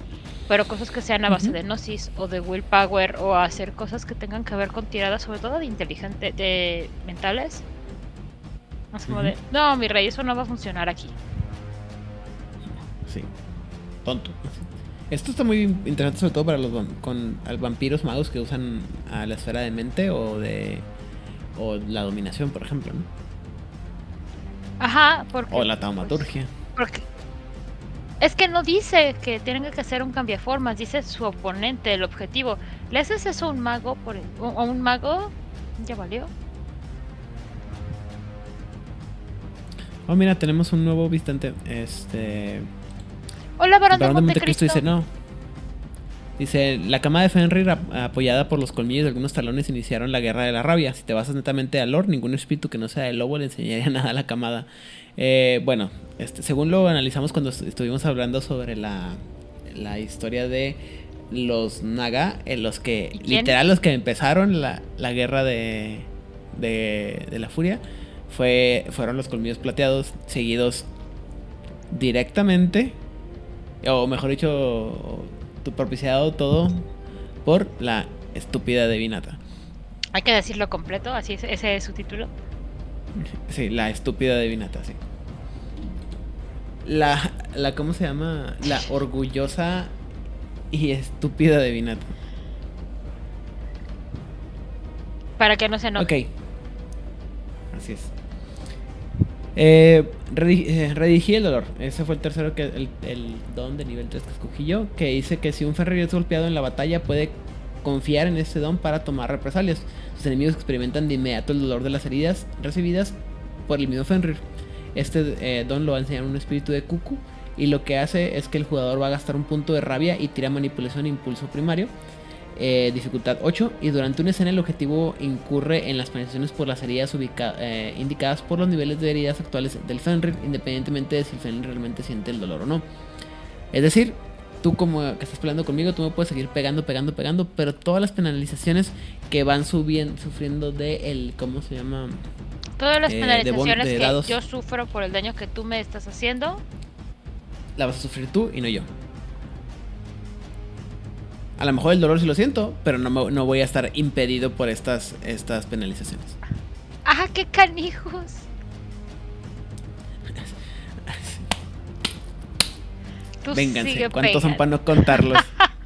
S1: pero cosas que sean a base de gnosis o de willpower o hacer cosas que tengan que ver con tiradas, sobre todo de inteligente, de mentales. Más como de, no, mi rey, eso no va a funcionar aquí.
S2: Sí, tonto. Esto está muy interesante sobre todo para los con vampiros magos que usan a la esfera de mente o de o la dominación, por ejemplo, ¿no?
S1: Ajá, porque
S2: o la taumaturgia.
S1: porque es que no dice que tienen que hacer un cambiaformas, dice su oponente, el objetivo. ¿Le haces eso a un mago por o un mago? Ya valió.
S2: Oh, mira, tenemos un nuevo visitante. Este.
S1: Hola, Barón, de Montecristo.
S2: dice, no. Dice, la cama de Fenrir apoyada por los colmillos de algunos talones iniciaron la guerra de la rabia. Si te basas netamente al lore, ningún espíritu que no sea el lobo le enseñaría nada a la camada. Eh, bueno, este, según lo analizamos cuando estuvimos hablando sobre la, la historia de los Naga, en los que, literal, los que empezaron la, la guerra de, de, de la furia, fue, fueron los colmillos plateados, seguidos directamente o mejor dicho, tu propiciado todo por la estúpida Divinata.
S1: Hay que decirlo completo, así es, ese es su título.
S2: Sí, la estúpida Divinata, sí. La, la, ¿cómo se llama? La orgullosa y estúpida Divinata.
S1: Para que no se note.
S2: Ok. Así es. Eh, eh, redigí el dolor. Ese fue el tercero que el, don de nivel 3 que escogí yo. Que dice que si un Fenrir es golpeado en la batalla, puede confiar en ese don para tomar represalias. Enemigos experimentan de inmediato el dolor de las heridas recibidas por el mismo Fenrir. Este eh, don lo va a enseñar un espíritu de Cucu. Y lo que hace es que el jugador va a gastar un punto de rabia y tira manipulación e impulso primario. Eh, dificultad 8 y durante una escena el objetivo incurre en las penalizaciones por las heridas eh, indicadas por los niveles de heridas actuales del Fenrir, independientemente de si el Fenrir realmente siente el dolor o no. Es decir, tú como que estás peleando conmigo, tú me puedes seguir pegando, pegando, pegando, pero todas las penalizaciones que van subiendo, sufriendo de el, ¿cómo se llama?
S1: Todas las eh, penalizaciones que yo sufro por el daño que tú me estás haciendo,
S2: la vas a sufrir tú y no yo. A lo mejor el dolor sí lo siento, pero no, no voy a estar impedido por estas, estas penalizaciones.
S1: ¡Ah, qué canijos!
S2: Vénganse, ¿cuántos son para no contarlos?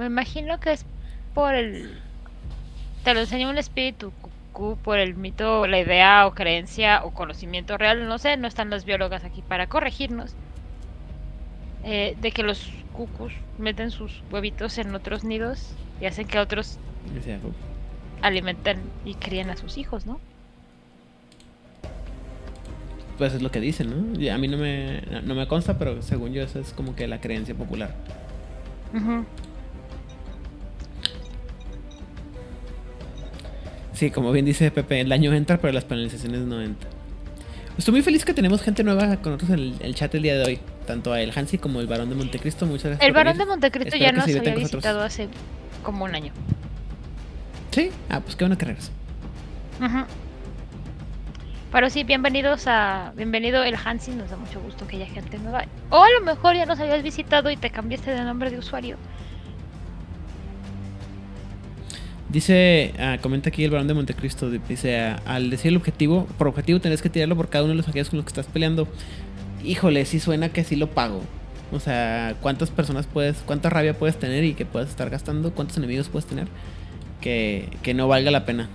S1: Me imagino que es por el. Te lo enseña un espíritu por el mito, la idea o creencia o conocimiento real, no sé, no están las biólogas aquí para corregirnos. Eh, de que los cucus meten sus huevitos en otros nidos y hacen que otros alimenten y críen a sus hijos, ¿no?
S2: Pues es lo que dicen, ¿no? A mí no me, no me consta, pero según yo esa es como que la creencia popular. Sí, como bien dice Pepe, el año entra, pero las penalizaciones no entran. Estoy muy feliz que tenemos gente nueva con nosotros en el, chat el día de hoy. Tanto a el Hansi como el Barón de Montecristo. Muchas gracias.
S1: El Barón de Montecristo ya nos había visitado hace como un año.
S2: Sí, ah, pues qué bueno que regresó.
S1: Pero sí, bienvenidos a. Bienvenido el Hansi, nos da mucho gusto que haya gente nueva. O a lo mejor ya nos habías visitado y te cambiaste de nombre de usuario.
S2: Dice, ah, comenta aquí el varón de Montecristo, dice, ah, al decir el objetivo, por objetivo tenés que tirarlo por cada uno de los aquellos con los que estás peleando. Híjole, sí suena que sí lo pago. O sea, ¿cuántas personas puedes, cuánta rabia puedes tener y que puedes estar gastando? ¿Cuántos enemigos puedes tener? Que, que no valga la pena.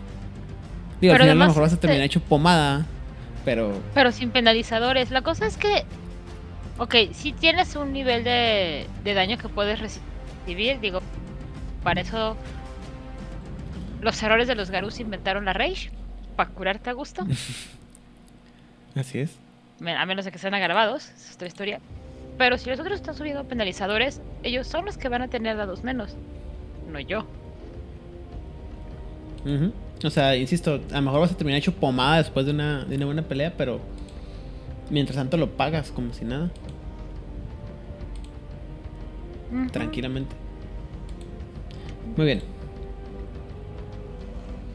S2: Digo, al final a lo mejor vas a terminar hecho pomada, pero...
S1: Pero sin penalizadores. La cosa es que, ok, si tienes un nivel de, de daño que puedes recibir, digo, para eso los errores de los Garus inventaron la Rage para curarte a gusto.
S2: Así es.
S1: A menos de que sean agravados, es otra historia. Pero si los otros están subiendo penalizadores, ellos son los que van a tener dados menos, no yo.
S2: O sea, insisto, a lo mejor vas a terminar hecho pomada después de una, de una buena pelea, pero mientras tanto lo pagas como si nada. Tranquilamente. Muy bien.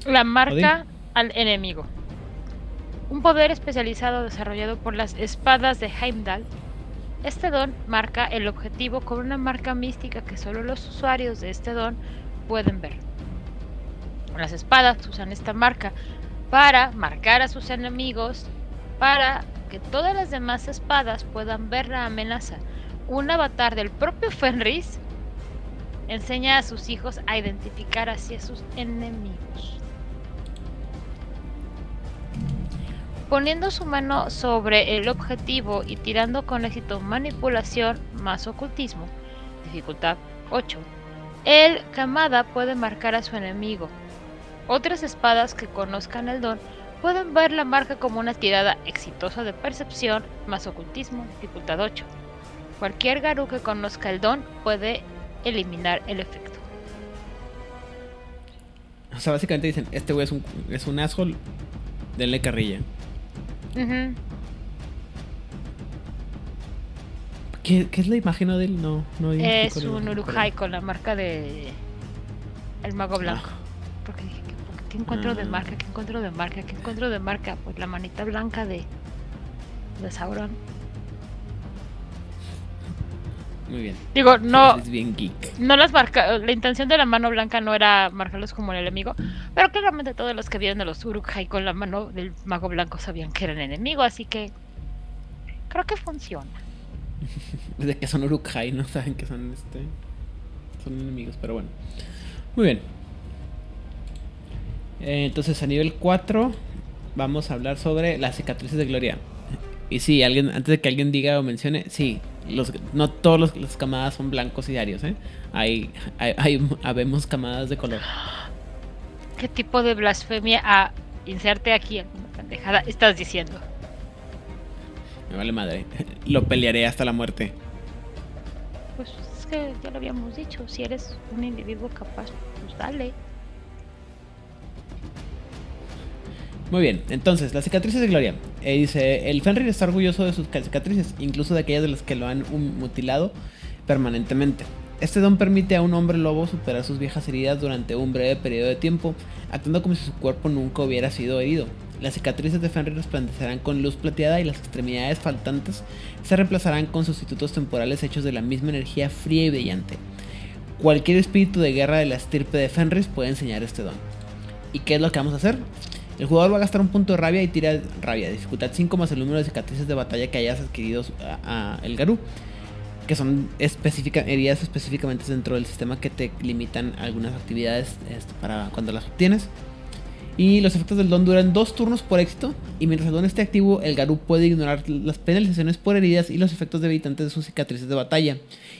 S1: La marca al enemigo. Un poder especializado desarrollado por las espadas de Heimdall. Este don marca el objetivo con una marca mística que solo los usuarios de este don pueden ver. Las espadas usan esta marca para marcar a sus enemigos, para que todas las demás espadas puedan ver la amenaza. Un avatar del propio Fenris enseña a sus hijos a identificar hacia sus enemigos. Poniendo su mano sobre el objetivo y tirando con éxito manipulación más ocultismo, dificultad 8, el Kamada puede marcar a su enemigo. Otras espadas que conozcan el don pueden ver la marca como una tirada exitosa de percepción más ocultismo, dificultad 8. Cualquier Garu que conozca el don puede eliminar el efecto.
S2: O sea, básicamente dicen, este güey es un, es un asshole, denle carrilla. ¿Qué, es la imagen de él? No, no
S1: Es un Urukhai con la marca de el mago blanco. Ah. Porque dije, ¿qué, encuentro de ah. marca? ¿Qué encuentro de marca? ¿Qué encuentro de marca? Pues la manita blanca de, de Sauron.
S2: Muy bien.
S1: Digo, no.
S2: Es bien geek.
S1: No las marca. La intención de la mano blanca no era marcarlos como el enemigo. Pero claramente todos los que vieron a los Urukhai con la mano del mago blanco sabían que eran enemigo. Así que. Creo que funciona.
S2: Desde que son Urukhai no saben que son este. Son enemigos, pero bueno. Muy bien. Eh, entonces a nivel 4 vamos a hablar sobre las cicatrices de gloria. Y sí, alguien, antes de que alguien diga o mencione, sí, los, no todos los, las camadas son blancos y diarios, ¿eh? Hay, hay, habemos camadas de color.
S1: ¿Qué tipo de blasfemia a inserte aquí alguna pendejada estás diciendo?
S2: Me vale madre. Lo pelearé hasta la muerte.
S1: Pues es que ya lo habíamos dicho. Si eres un individuo capaz, pues dale.
S2: Muy bien, entonces, las cicatrices de Gloria. Eh, dice, el Fenrir está orgulloso de sus cicatrices, incluso de aquellas de las que lo han mutilado permanentemente. Este don permite a un hombre lobo superar sus viejas heridas durante un breve periodo de tiempo, actuando como si su cuerpo nunca hubiera sido herido. Las cicatrices de Fenrir resplandecerán con luz plateada y las extremidades faltantes se reemplazarán con sustitutos temporales hechos de la misma energía fría y brillante. Cualquier espíritu de guerra de la estirpe de Fenris puede enseñar este don. ¿Y qué es lo que vamos a hacer? El jugador va a gastar un punto de rabia y tira rabia, dificultad 5 más el número de cicatrices de batalla que hayas adquirido a, el Garú, que son heridas específicamente dentro del sistema que te limitan algunas actividades este, para cuando las obtienes. Y los efectos del don duran dos turnos por éxito. Y mientras el don esté activo, el Garú puede ignorar las penalizaciones por heridas y los efectos debilitantes de sus cicatrices de batalla.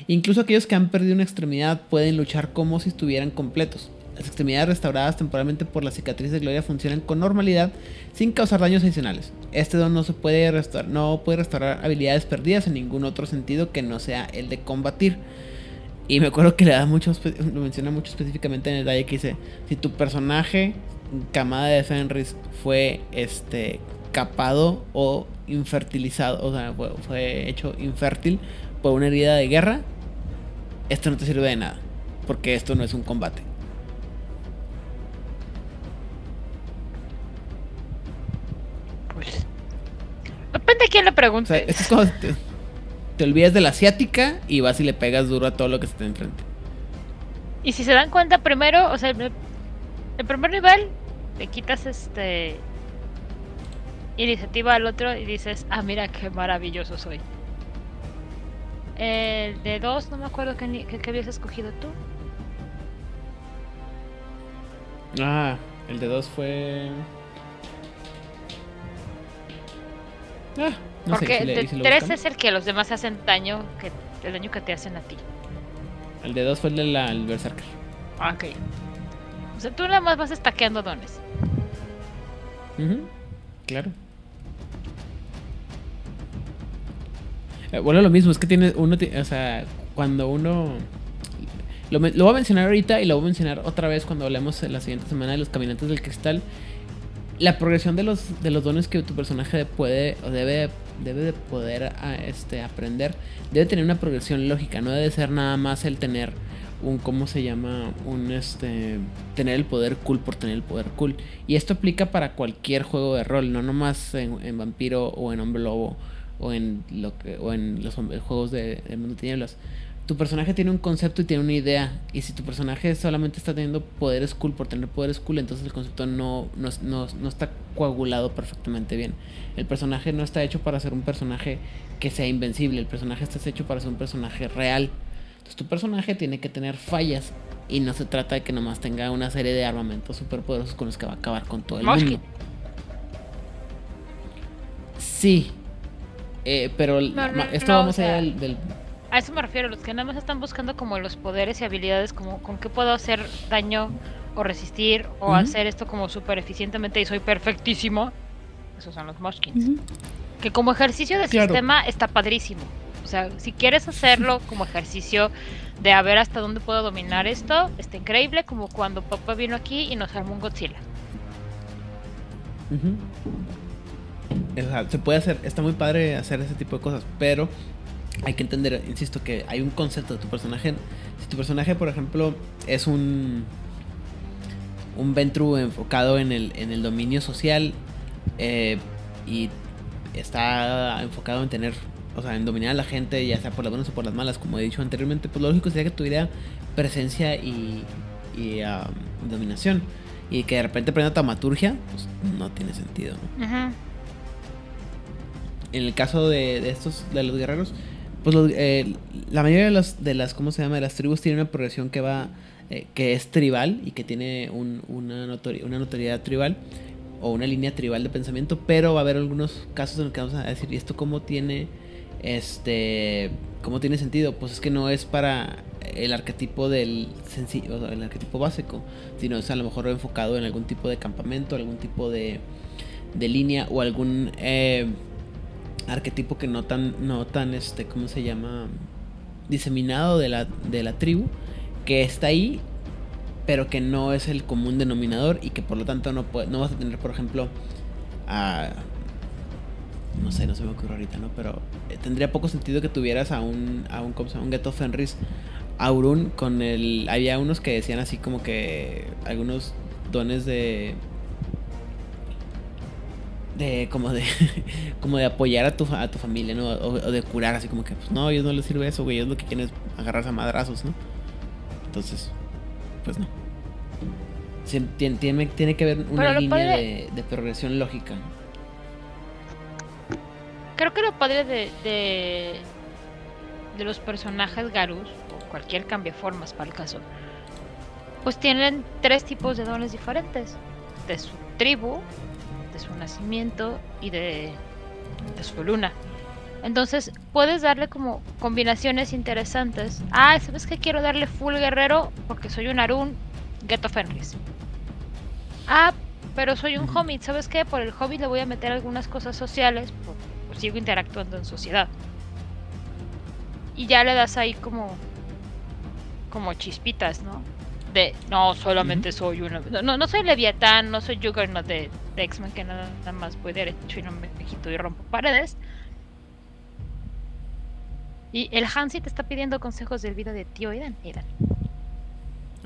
S2: Incluso aquellos que han perdido una extremidad pueden luchar como si estuvieran completos. Las extremidades restauradas temporalmente por la cicatriz de gloria funcionan con normalidad sin causar daños adicionales. Este don no se puede restaurar, no puede restaurar habilidades perdidas en ningún otro sentido que no sea el de combatir. Y me acuerdo que le da mucho, lo menciona mucho específicamente en el detalle que dice, si tu personaje camada de Fenris fue este capado o infertilizado, o sea, fue, fue hecho infértil por una herida de guerra, esto no te sirve de nada, porque esto no es un combate.
S1: Depende de quién le pregunte.
S2: es te, olvidas de la asiática y vas y le pegas duro a todo lo que te enfrente.
S1: Y si se dan cuenta primero, o sea, el, primer nivel, le quitas este iniciativa al otro y dices, ah, mira qué maravilloso soy. El de dos, no me acuerdo qué, qué, habías escogido tú.
S2: Ah, el de dos fue.
S1: Ah, Porque el 3 es el que los demás hacen daño, que el daño que te hacen a ti.
S2: El de 2 fue el del de Berserker.
S1: Ah, ok. O sea, tú nada más vas estaqueando dones.
S2: Claro. Eh, bueno, lo mismo, es que tiene uno, o sea, cuando uno... Lo, lo, voy a mencionar ahorita y lo voy a mencionar otra vez cuando hablemos la siguiente semana de los caminantes del cristal la progresión de los, de los dones que tu personaje puede o debe, debe de poder este, aprender debe tener una progresión lógica, no debe ser nada más el tener un ¿cómo se llama? Un este tener el poder cool por tener el poder cool. Y esto aplica para cualquier juego de rol, no nomás en, Vampiro o en Hombre Lobo o en lo que o en los juegos de, de Tinieblas tu personaje tiene un concepto y tiene una idea. Y si tu personaje solamente está teniendo poderes cool por tener poderes cool, entonces el concepto no, no, está coagulado perfectamente bien. El personaje no está hecho para ser un personaje que sea invencible. El personaje está hecho para ser un personaje real. Entonces tu personaje tiene que tener fallas. Y no se trata de que nomás tenga una serie de armamentos super poderosos con los que va a acabar con todo el mundo. Sí. Eh, pero esto vamos a ir del
S1: a eso me refiero, los que nada más están buscando como los poderes y habilidades, como con qué puedo hacer daño o resistir o hacer esto como súper eficientemente y soy perfectísimo. Esos son los Moshkins. Que como ejercicio de sistema está padrísimo. O sea, si quieres hacerlo como ejercicio de a ver hasta dónde puedo dominar esto, está increíble, como cuando papá vino aquí y nos armó un Godzilla.
S2: Se puede hacer, está muy padre hacer ese tipo de cosas, pero hay que entender, insisto, que hay un concepto de tu personaje. Si tu personaje, por ejemplo, es un un Ventru enfocado en el, en el dominio social eh, y está enfocado en tener, o sea, en dominar a la gente, ya sea por las buenas o por las malas, como he dicho anteriormente, pues lo lógico sería que tuviera presencia y, y um, dominación. Y que de repente prenda taumaturgia, pues no tiene sentido, En el caso de, de estos, de los guerreros, pues eh, la mayoría de las, de las, ¿cómo se llama? De las tribus tiene una progresión que va, eh, que es tribal y que tiene una, una notoriedad tribal o una línea tribal de pensamiento, pero va a haber algunos casos en los que vamos a decir, ¿y esto cómo tiene, este, cómo tiene sentido? Pues es que no es para el arquetipo del sencillo, el arquetipo básico, sino es a lo mejor enfocado en algún tipo de campamento, algún tipo de, de línea o algún... Eh, arquetipo que no tan, no tan, este, ¿cómo se llama? Diseminado de la, de la tribu, que está ahí, pero que no es el común denominador y que por lo tanto no, puede, no vas a tener, por ejemplo, a... No sé, no se me ocurre ahorita, ¿no? Pero eh, tendría poco sentido que tuvieras a un, a un, ¿cómo se llama? Un Ghetto Fenris Aurun con el... Había unos que decían así como que algunos dones de de como de como de apoyar a tu, a tu familia, ¿no? O, de curar, así como que, pues no, a ellos no les sirve eso, güey, ellos lo que quieren es agarrarse a madrazos, ¿no? Entonces, pues no. tiene, tiene, que haber una línea de, progresión lógica.
S1: Creo que lo padre de, de, de los personajes Garus, o cualquier formas para el caso, pues tienen tres tipos de dones diferentes. De su tribu, su nacimiento y de, su luna. Entonces puedes darle como combinaciones interesantes. Ah, ¿sabes que quiero darle full guerrero? Porque soy un Arun Ghetto Fenris. Ah, pero soy un hobbit. ¿Sabes qué? Por el hobbit le voy a meter algunas cosas sociales. Pues sigo interactuando en sociedad. Y ya le das ahí como. como chispitas, ¿no? De no solamente soy una no, no soy Leviatán, no soy Juggernaut de, de X-Men que nada, más voy derecho y no me quito y rompo paredes. Y el Hansi te está pidiendo consejos del vida de tío Aidan.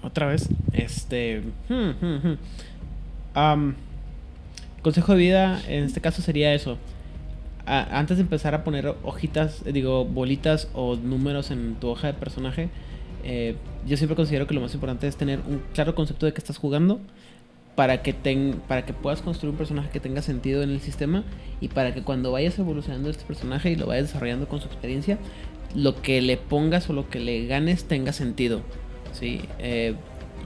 S2: Otra vez, este hmm, hmm, hmm. consejo de vida en este caso sería eso. antes de empezar a poner hojitas, digo, bolitas o números en tu hoja de personaje, eh, yo siempre considero que lo más importante es tener un claro concepto de que estás jugando para que, para que puedas construir un personaje que tenga sentido en el sistema y para que cuando vayas evolucionando este personaje y lo vayas desarrollando con su experiencia, lo que le pongas o lo que le ganes tenga sentido. ¿sí? Eh,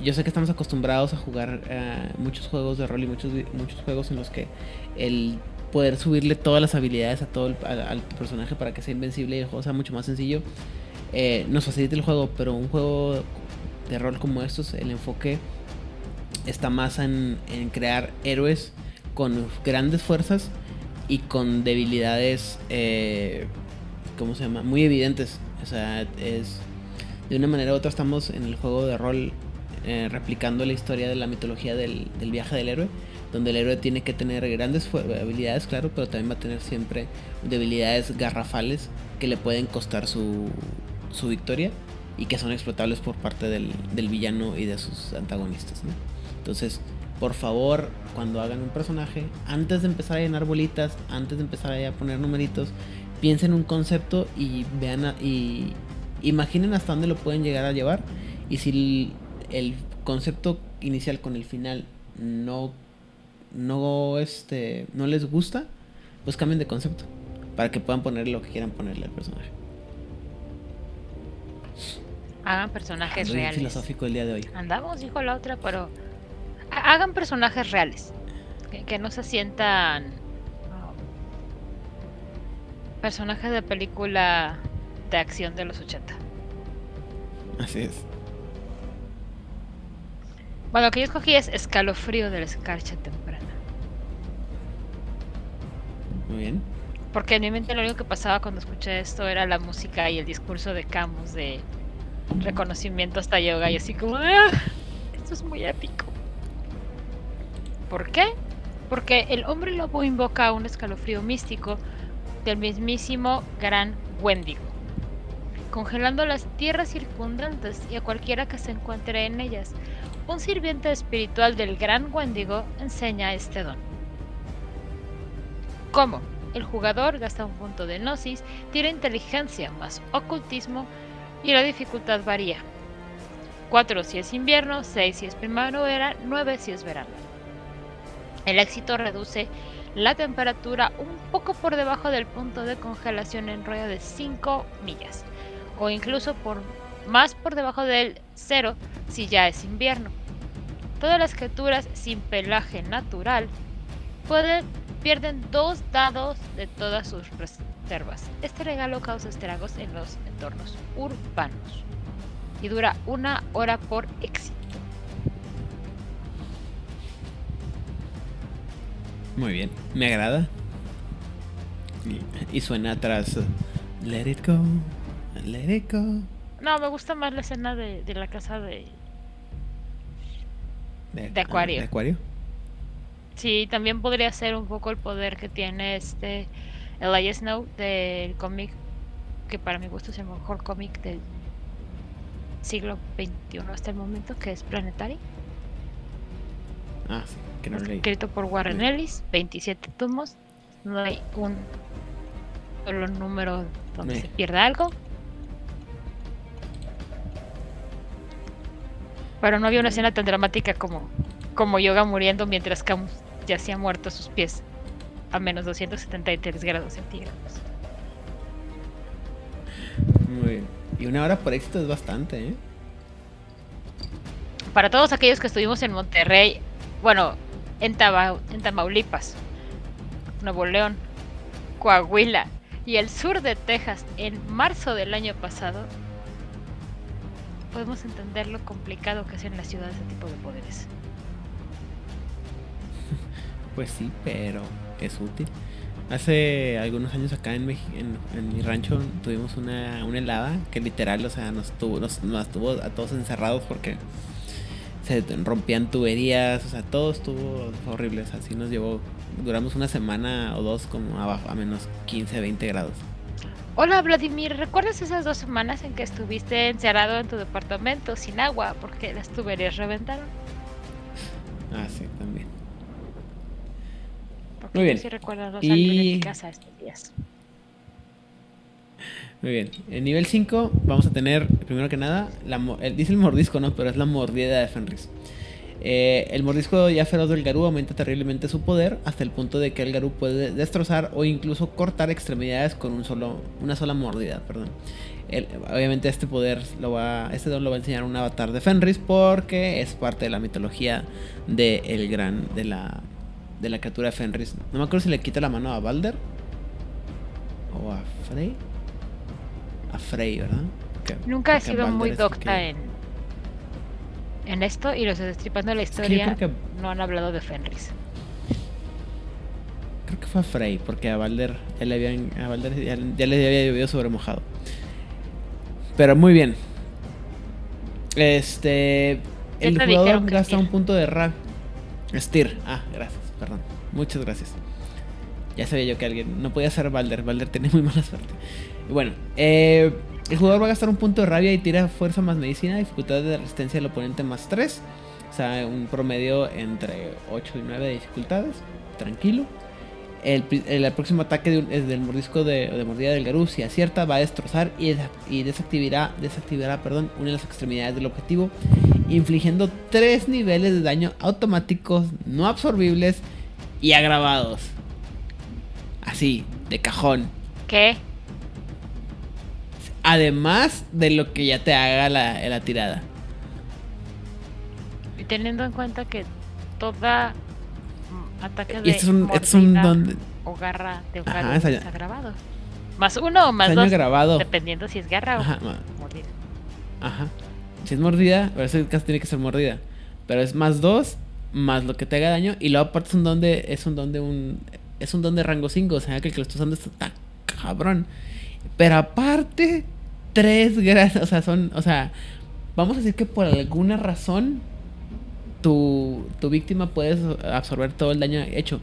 S2: yo sé que estamos acostumbrados a jugar eh, muchos juegos de rol y muchos, muchos juegos en los que el poder subirle todas las habilidades a todo el, al personaje para que sea invencible y el juego sea mucho más sencillo eh, nos facilita el juego, pero un juego de rol como estos, el enfoque está más en, crear héroes con grandes fuerzas y con debilidades, eh, ¿cómo se llama? Muy evidentes. O sea, es de una manera u otra estamos en el juego de rol eh, replicando la historia de la mitología del, del, viaje del héroe, donde el héroe tiene que tener grandes habilidades, claro, pero también va a tener siempre debilidades garrafales que le pueden costar su, su victoria y que son explotables por parte del, del villano y de sus antagonistas. Entonces, por favor, cuando hagan un personaje, antes de empezar a llenar bolitas, antes de empezar a poner numeritos, piensen un concepto y vean y imaginen hasta dónde lo pueden llegar a llevar. Y si el, concepto inicial con el final no, no, este, no les gusta, pues cambien de concepto para que puedan poner lo que quieran ponerle al personaje.
S1: Hagan personajes reales.
S2: filosófico el día de hoy.
S1: Andamos, dijo la otra, pero hagan personajes reales. Que, no se sientan um, personajes de película de acción de los 80.
S2: Así es.
S1: Bueno, lo que yo escogí es Escalofrío de la Escarcha Temprana.
S2: Muy bien.
S1: Porque en mi mente lo único que pasaba cuando escuché esto era la música y el discurso de Camus de reconocimiento hasta yoga y así como, ah, esto es muy épico. ¿Por qué? Porque el hombre lobo invoca un escalofrío místico del mismísimo gran Wendigo, congelando las tierras circundantes y a cualquiera que se encuentre en ellas. Un sirviente espiritual del gran Wendigo enseña este don. ¿Cómo? El jugador gasta un punto de gnosis, tira inteligencia más ocultismo y la dificultad varía. 4 si es invierno, 6 si es primavera, 9 si es verano. El éxito reduce la temperatura un poco por debajo del punto de congelación en radio de 5 millas, o incluso por más por debajo del cero si ya es invierno. Todas las criaturas sin pelaje natural pueden, pierden dos dados de todas sus Este regalo causa estragos en los entornos urbanos y dura una hora por éxito.
S2: Muy bien, me agrada. Y, suena atrás. Let it go, let it go.
S1: No, me gusta más la escena de, la casa de. De, Acuario.
S2: ¿De Acuario?
S1: Sí, también podría ser un poco el poder que tiene este. Elijah Snow del cómic. Que para mi gusto es el mejor cómic del siglo XXI hasta el momento, que es Planetary.
S2: Ah, sí.
S1: Escrito por Warren Ellis, 27 tomos. No hay un solo número donde se pierda algo. Pero no había una escena tan dramática como, como Yoga muriendo mientras Camus ya se ha muerto a sus pies a menos 273 grados centígrados.
S2: Muy bien. Y una hora por éxito es bastante, ¿eh?
S1: Para todos aquellos que estuvimos en Monterrey, bueno, en, Tamaulipas, Nuevo León, Coahuila y el sur de Texas en marzo del año pasado, podemos entender lo complicado que es en la ciudad ese tipo de poderes.
S2: Pues sí, pero es útil. Hace algunos años acá en, en, mi rancho tuvimos una, helada que literal, o sea, nos tuvo, nos, nos tuvo a todos encerrados porque se rompían tuberías, o sea, todo estuvo horrible. así nos llevó, duramos una semana o dos como abajo, a menos 15, 20 grados.
S1: Hola Vladimir, ¿recuerdas esas dos semanas en que estuviste encerrado en tu departamento sin agua porque las tuberías reventaron?
S2: Ah, sí, también.
S1: Muy bien. Los y... en casa estos días.
S2: Muy bien. En nivel 5 vamos a tener, primero que nada, la, dice el mordisco, ¿no? Pero es la mordida de Fenris. Eh, el mordisco ya feroz del Garú aumenta terriblemente su poder hasta el punto de que el Garú puede destrozar o incluso cortar extremidades con un solo, una sola mordida. Perdón. obviamente este poder lo va, este don lo va a enseñar un avatar de Fenris porque es parte de la mitología de el gran de la de la criatura de Fenris. No me acuerdo si le quita la mano a Balder o a Frey a Frey, ¿verdad?
S1: Nunca he sido muy docta en, en esto y los destripando la historia no han hablado de Fenris.
S2: Creo que fue a Frey, porque a Balder, ya le, habían, a Balder ya, le había llovido sobre mojado. Pero muy bien. Este. El jugador gasta un punto de rap. Steer. Ah, gracias, perdón. Muchas gracias. Ya sabía yo que alguien. No podía ser Balder. Balder tiene muy mala suerte. Bueno, eh, El jugador va a gastar un punto de rabia y tira fuerza más medicina, dificultad de resistencia del oponente más 3. O sea, un promedio entre 8 y 9 de dificultades. Tranquilo. El, el, próximo ataque de, del mordisco de, de, mordida del Garú, si acierta, va a destrozar y, y, desactivará, desactivará perdón, una de las extremidades del objetivo, infligiendo 3 niveles de daño automáticos, no absorbibles y agravados. Así, de cajón.
S1: ¿Qué?
S2: Además de lo que ya te haga la, la tirada.
S1: Y teniendo en cuenta que toda ataque de
S2: este es un, este es un don...
S1: o garra de Ajá, es agravado. Más uno o más dos.
S2: Agravado.
S1: Dependiendo si es garra
S2: Ajá,
S1: o mordida.
S2: Ajá. Si es mordida, pero ese caso tiene que ser mordida. Pero es más dos, más lo que te haga daño. Y luego aparte es un don de. Es un don de un. Es un don de rango 5. O sea que el que lo está usando está cabrón. Pero aparte, tres gracias. O sea, son. O sea, vamos a decir que por alguna razón tu, tu víctima puede absorber todo el daño hecho.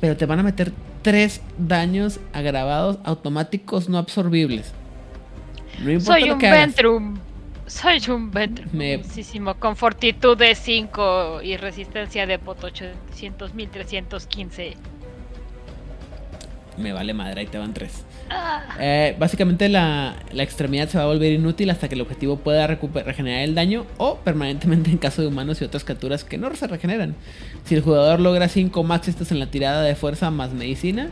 S2: Pero te van a meter tres daños agravados automáticos no absorbibles.
S1: Soy un Ventrum. Soy un Ventrum. Me... Con fortitud de 5 y resistencia de pot 800.315
S2: me vale madre, ahí te van tres. Eh, básicamente la, extremidad se va a volver inútil hasta que el objetivo pueda regenerar el daño o permanentemente en caso de humanos y otras criaturas que no se regeneran. Si el jugador logra 5 max en la tirada de fuerza más medicina,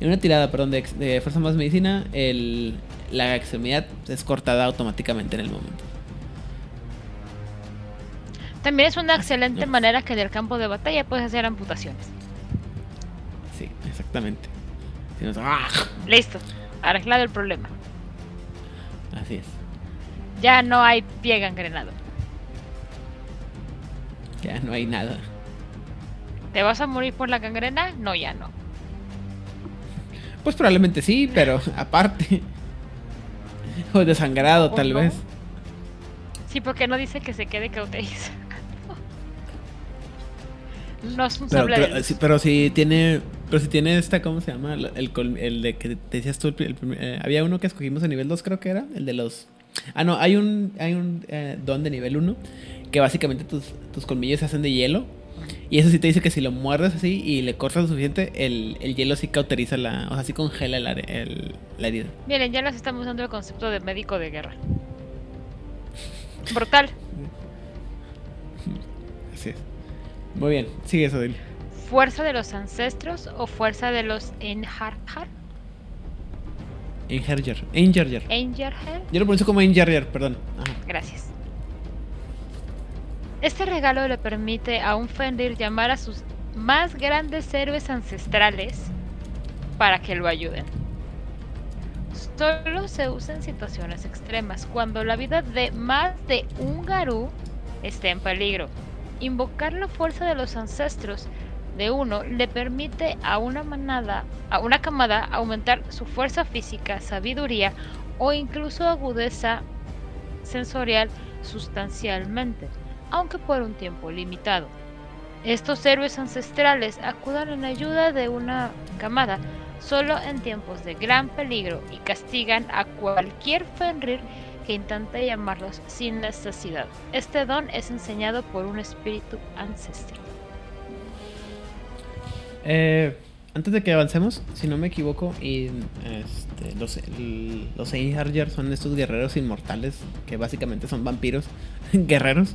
S2: en una tirada, perdón, de, fuerza más medicina, el, la extremidad es cortada automáticamente en el momento.
S1: También es una excelente manera que en el campo de batalla puedes hacer amputaciones.
S2: Sí, exactamente.
S1: ¡Ah! Listo, arreglado el problema.
S2: Así es.
S1: Ya no hay pie gangrenado.
S2: Ya no hay nada.
S1: ¿Te vas a morir por la gangrena? No, ya no.
S2: Pues probablemente sí, pero aparte. o desangrado, tal vez.
S1: Sí, porque no dice que se quede cauterizado. no es un
S2: pero, pero si tiene pero si tiene esta, ¿cómo se llama? El, el, de que te decías tú, eh, había uno que escogimos a nivel 2, creo que era, el de los... Ah, no, hay un, hay un eh, don de nivel 1 que básicamente tus, tus colmillos se hacen de hielo. Y eso sí te dice que si lo muerdes así y le cortas lo suficiente, el, el hielo sí cauteriza la... O sea, sí congela la, el, la herida.
S1: Miren, ya nos estamos usando el concepto de médico de guerra. Brutal.
S2: Así es. Muy bien, sigue eso, Dil
S1: fuerza de los ancestros o fuerza de los Enharjar?
S2: Engerger. Engerger. Yo lo pronuncio como Engerger, perdón.
S1: Gracias. Este regalo le permite a un Fenrir llamar a sus más grandes héroes ancestrales para que lo ayuden. Solo se usa en situaciones extremas, cuando la vida de más de un Garú esté en peligro. Invocar la fuerza de los ancestros de uno le permite a una manada, a una camada aumentar su fuerza física, sabiduría o incluso agudeza sensorial sustancialmente, aunque por un tiempo limitado. Estos héroes ancestrales acudan en ayuda de una camada solo en tiempos de gran peligro y castigan a cualquier Fenrir que intente llamarlos sin necesidad. Este don es enseñado por un espíritu ancestral.
S2: Eh, antes de que avancemos, si no me equivoco, este, los, los son estos guerreros inmortales que básicamente son vampiros guerreros.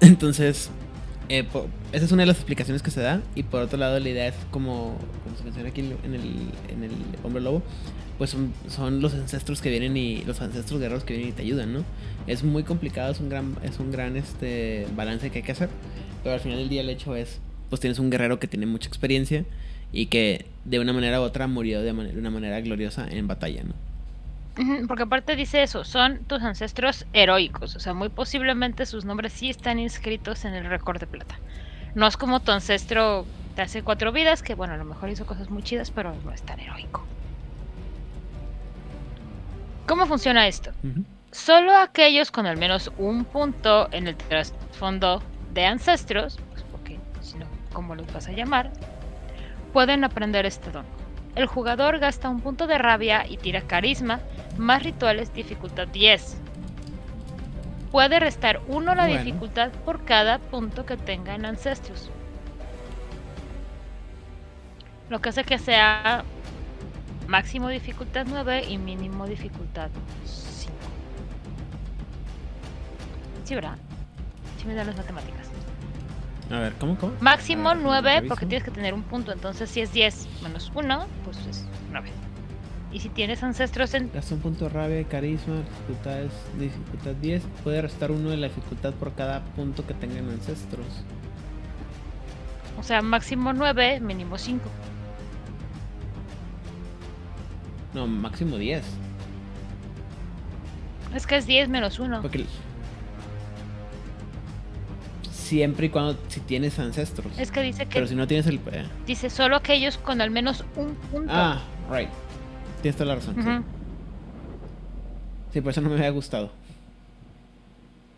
S2: Entonces, eh, esa es una de las explicaciones que se da. Y por otro lado, la idea es como, como se menciona aquí en el, el hombre lobo, pues son, son, los ancestros que vienen y los ancestros guerreros que vienen y te ayudan, ¿no? Es muy complicado, es un gran, es un gran este, balance que hay que hacer. Pero al final del día el hecho es pues tienes un guerrero que tiene mucha experiencia y que de una manera u otra murió de, una manera gloriosa en batalla, ¿no?
S1: Porque aparte dice eso, son tus ancestros heroicos, o sea, muy posiblemente sus nombres sí están inscritos en el récord de plata. No es como tu ancestro de hace cuatro vidas, que bueno, a lo mejor hizo cosas muy chidas, pero no es tan heroico. ¿Cómo funciona esto? Solo aquellos con al menos un punto en el trasfondo de ancestros como los vas a llamar, pueden aprender este don. el jugador gasta un punto de rabia y tira carisma, más rituales dificultad 10. Puede restar 1 la
S2: Bueno.
S1: dificultad por cada punto que tenga en Ancestros. Lo que hace que sea máximo dificultad 9 y mínimo dificultad 5. Sí, ¿verdad? Sí me dan las matemáticas.
S2: A ver, ¿cómo, cómo?
S1: Máximo
S2: ver,
S1: 9
S2: reviso.
S1: porque tienes que tener un punto. Entonces, si es 10 menos 1, pues es 9. Y si tienes ancestros en.
S2: Gasta un punto de rabia, carisma, dificultad, es- dificultad 10. Puede restar uno de la dificultad por cada punto que tengan ancestros.
S1: O sea, máximo 9, mínimo 5.
S2: No, máximo 10.
S1: Es que es 10 menos 1.
S2: Porque... Siempre y cuando si tienes ancestros.
S1: Es que dice que
S2: Pero si no tienes el... eh,
S1: dice solo aquellos con al menos un punto.
S2: Ah, right. Tienes toda la razón. sí. Sí, por eso no me había gustado.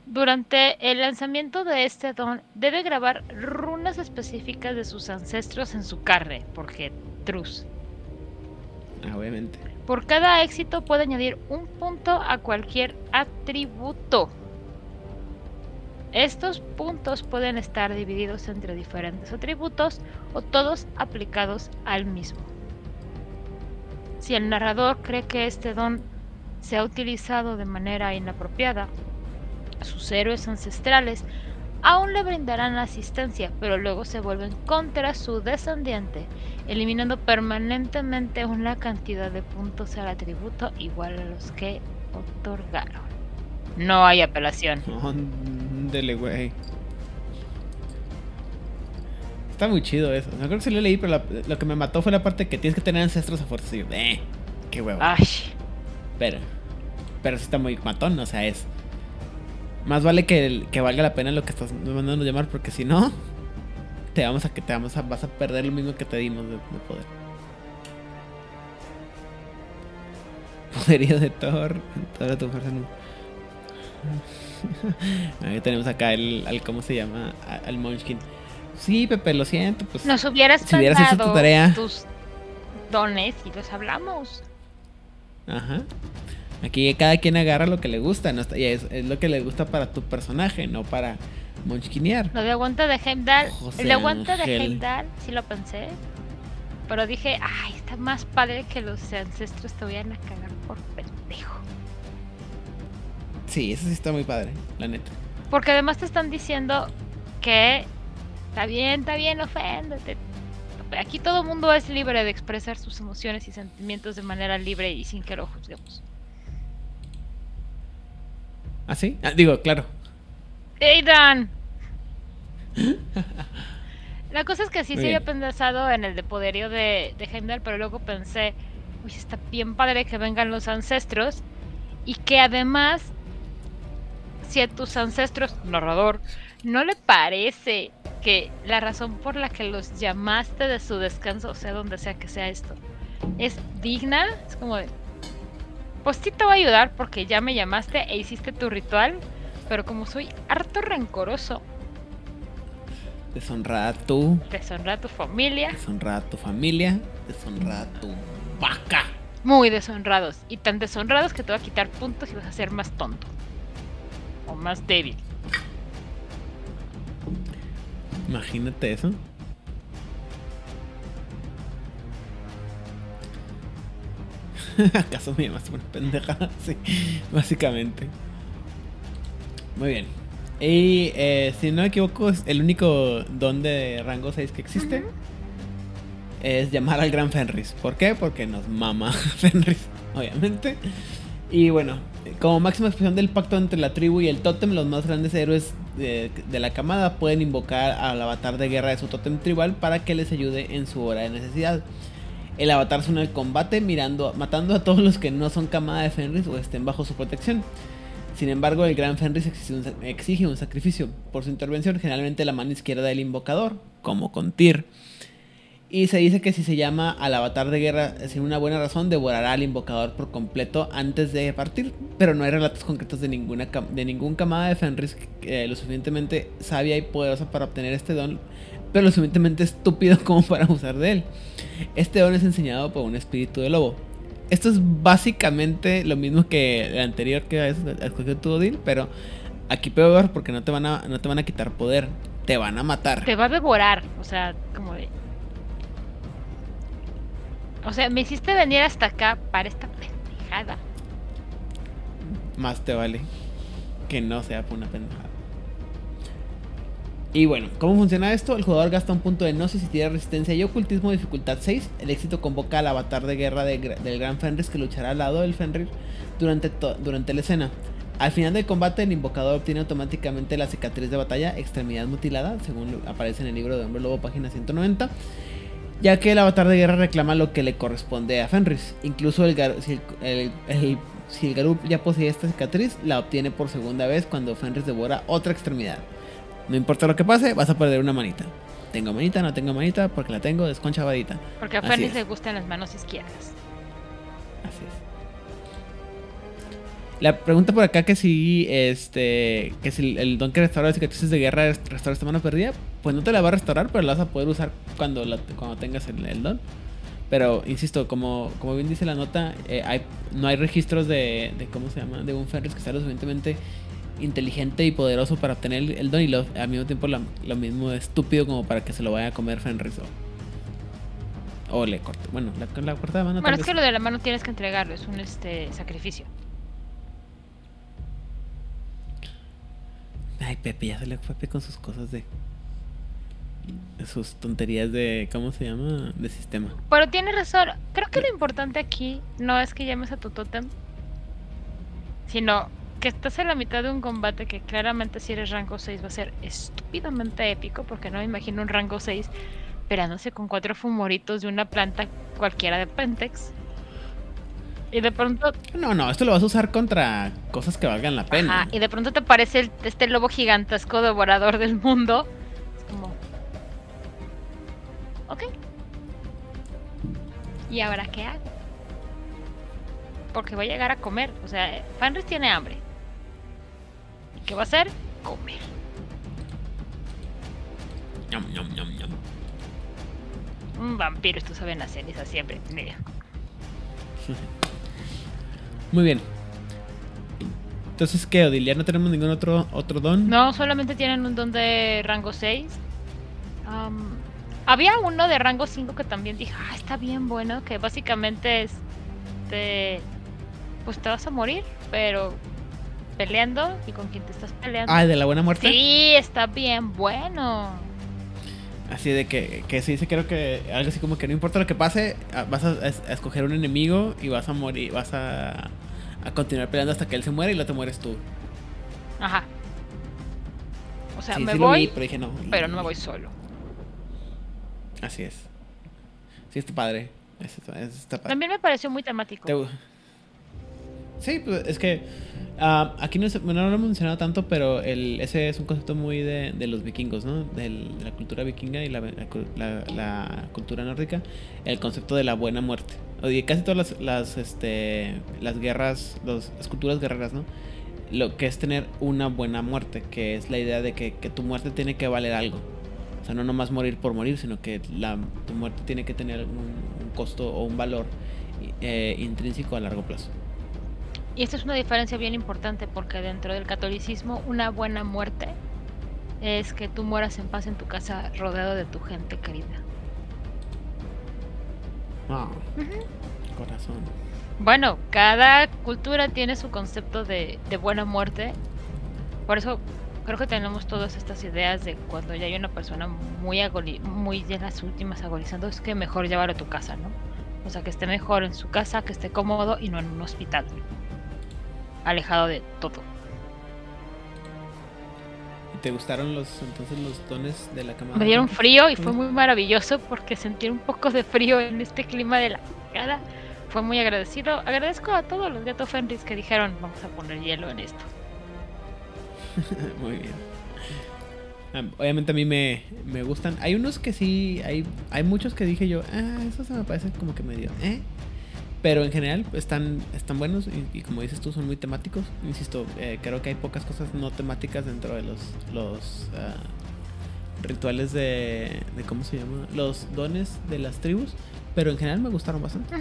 S1: Durante el lanzamiento de este don, debe grabar runas específicas de sus ancestros en su carne, porque trus.
S2: Ah, obviamente.
S1: Por cada éxito puede añadir un punto a cualquier atributo. Estos puntos pueden estar divididos entre diferentes atributos o todos aplicados al mismo. Si el narrador cree que este don se ha utilizado de manera inapropiada, sus héroes ancestrales aún le brindarán asistencia, pero luego se vuelven contra su descendiente, eliminando permanentemente una cantidad de puntos al atributo igual a los que otorgaron. No hay apelación.
S2: Ándele, güey. Está muy chido eso. No creo que sí lo leí, pero la- lo que me mató fue la parte que tienes que tener ancestros a fuerza. Y eh, qué huevo.
S1: Ay,
S2: Pero, pero sí está muy matón, o sea, es. Más vale que, que valga la pena lo que estás mandando llamar, porque si no, te vamos a que te vamos a, vas a perder lo mismo que te dimos de, de poder. Poderío de Thor, toda tu fuerza no. Ahí tenemos acá el, al cómo se llama, al Munchkin. Sí, Pepe, lo siento, pues.
S1: nos hubieras
S2: Si hubieras hecho tu tarea.
S1: tus dones y los hablamos.
S2: Ajá. Aquí cada quien agarra lo que le gusta, no y es, es lo que le gusta para tu personaje, no para monchquinear.
S1: Lo de aguanta de Heimdall,
S2: José
S1: el de aguanta de. Heimdall, sí lo pensé. Pero dije, ay, está más padre que los ancestros te vayan a cagar por pendejo.
S2: Sí, eso sí está muy padre, la neta.
S1: Porque además te están diciendo que está bien, está bien, oféndete. Aquí todo mundo es libre de expresar sus emociones y sentimientos de manera libre y sin que lo juzguemos.
S2: ¿Ah, sí? Ah, digo, claro.
S1: ¡Aidan! La cosa es que sí se había pensado en el de poderío de, de Heimdall, pero luego pensé, uy, está bien padre que vengan los ancestros y que además, si a tus ancestros, narrador, no le parece que la razón por la que los llamaste de su descanso, o sea, donde sea que sea esto, es digna, es como de, pues sí te voy a ayudar porque ya me llamaste e hiciste tu ritual, pero como soy harto rencoroso,
S2: Deshonrada a tú,
S1: deshonra a tu familia,
S2: deshonrada a tu familia, deshonrada a tu vaca.
S1: muy deshonrados, y tan deshonrados que te voy a quitar puntos y vas a ser más tonto. O más débil.
S2: Imagínate eso. ¿Acaso me llamaste una pendejada? Sí, básicamente. Muy bien. Y eh, si no me equivoco, es el único don de rango 6 que existe es llamar al gran Fenris. ¿Por qué? Porque nos mama Fenris, obviamente. Y bueno, como máxima expresión del pacto entre la tribu y el tótem, los más grandes héroes de, la camada pueden invocar al avatar de guerra de su tótem tribal para que les ayude en su hora de necesidad. El avatar suena el combate mirando, matando a todos los que no son camada de Fenris o estén bajo su protección. Sin embargo, el gran Fenris exige un, exige un sacrificio por su intervención, generalmente la mano izquierda del invocador, como con Tyr. Y se dice que si se llama al avatar de guerra sin una buena razón, devorará al invocador por completo antes de partir. Pero no hay relatos concretos de, ninguna de ningún camada de Fenris eh, lo suficientemente sabia y poderosa para obtener este don. pero lo suficientemente estúpido como para abusar de él. Este don es enseñado por un espíritu de lobo. Esto es básicamente lo mismo que el anterior que escogió tu Odil, pero aquí peor porque no te van a no te van a quitar poder, te van a matar.
S1: Te va a devorar, o sea, como de O sea, me hiciste venir hasta acá para esta pendejada.
S2: Más te vale que no sea por una pendejada. Y bueno, ¿cómo funciona esto? El jugador gasta un punto de gnosis y tiene resistencia y ocultismo dificultad 6. El éxito convoca al avatar de guerra del gran Fenris que luchará al lado del Fenrir durante, durante la escena. Al final del combate, el invocador obtiene automáticamente la cicatriz de batalla, extremidad mutilada, según aparece en el libro de Hombre Lobo, página 190, ya que el avatar de guerra reclama lo que le corresponde a Fenris. Incluso el, si, el, si el Garub ya posee esta cicatriz, la obtiene por segunda vez cuando Fenris devora otra extremidad. No importa lo que pase, vas a perder una manita. Tengo manita, no tengo manita, porque la tengo desconchavadita.
S1: Porque a Fernis le gustan las manos izquierdas.
S2: Así es. La pregunta por acá que si este que si el don que restaura cicatrices de guerra restaura esta mano perdida, pues no te la va a restaurar, pero la vas a poder usar cuando cuando tengas el, don. Pero insisto, como, como bien dice la nota, eh, hay, no hay registros de, de, cómo se llama, de un Ferris que sea lo suficientemente inteligente y poderoso para obtener el, don y lo, al mismo tiempo lo, mismo estúpido como para que se lo vaya a comer Fenris o, le corte. Bueno, la, la corta de mano.
S1: Bueno, es que lo de la mano tienes que entregarlo, es un este sacrificio.
S2: Ay, Pepe, ya se le fue con sus cosas de. Sus tonterías de. ¿Cómo se llama? De sistema.
S1: Pero tiene razón. Creo que lo importante aquí no es que llames a tu totem, sino que estás en la mitad de un combate que claramente si eres rango 6 va a ser estúpidamente épico, porque no me imagino un rango 6 perándose con cuatro fumoritos de una planta cualquiera de Pentex. Y de pronto.
S2: No, no, esto lo vas a usar contra cosas que valgan la pena.
S1: y de pronto te parece este lobo gigantesco devorador del mundo. Es como. Ok. ¿Y ahora qué hago? Porque voy a llegar a comer. O sea, Fanris tiene hambre. ¿Qué va a hacer? Comer. Un vampiro, esto saben hacer esa siempre. Mira.
S2: Muy bien. Entonces, ¿qué, Odilia? ¿No tenemos ningún otro, otro don?
S1: No, solamente tienen un don de rango 6. había uno de rango 5 que también dije, ah, está bien bueno, que básicamente es... Este, pues te vas a morir, pero peleando y con quien te estás peleando.
S2: Ah, de la buena muerte.
S1: Sí, está bien bueno.
S2: Así de que, que se dice, creo que algo así como que no importa lo que pase, vas a, escoger un enemigo y vas a morir, vas a, a continuar peleando hasta que él se muera y luego te mueres tú.
S1: Ajá. O sea, me voy, pero, dije, no, pero no me voy solo.
S2: Así es. Sí, está padre. Está, padre.
S1: También me pareció muy temático.
S2: Sí, pues es que Ah, aquí no, no, lo hemos mencionado tanto, pero el, ese es un concepto muy de, los vikingos, ¿no? de la cultura vikinga y la, la, cultura nórdica. El concepto de la buena muerte. Oye, casi todas las, las, este, las guerras, las culturas guerreras, ¿no? Lo que es tener una buena muerte, que es la idea de que, que tu muerte tiene que valer algo. O sea, no nomás morir por morir, sino que la, tu muerte tiene que tener un, costo o un valor eh, intrínseco a largo plazo.
S1: Y esta es una diferencia bien importante porque dentro del catolicismo una buena muerte es que tú mueras en paz en tu casa rodeado de tu gente querida.
S2: Ah, corazón.
S1: Bueno, cada cultura tiene su concepto de, buena muerte. Por eso creo que tenemos todas estas ideas de cuando ya hay una persona muy muy en las últimas agonizando, es que mejor llevarlo a tu casa, ¿no? O sea, que esté mejor en su casa, que esté cómodo y no en un hospital alejado de todo.
S2: ¿Y te gustaron los entonces los dones de la cama?
S1: Me dieron frío y fue muy maravilloso porque sentir un poco de frío en este clima de la cara fue muy agradecido. Agradezco a todos los gatos Fenris que dijeron vamos a poner hielo en esto.
S2: muy bien. Obviamente a mí me, me, gustan. Hay unos que sí, hay, hay muchos que dije yo, ah, eso se me parece como que medio, ¿eh? Pero en general están, están buenos y, como dices tú, son muy temáticos. Insisto, eh, creo que hay pocas cosas no temáticas dentro de los, los, ah, rituales de, de ¿cómo se llama? Los dones de las tribus, pero en general me gustaron bastante.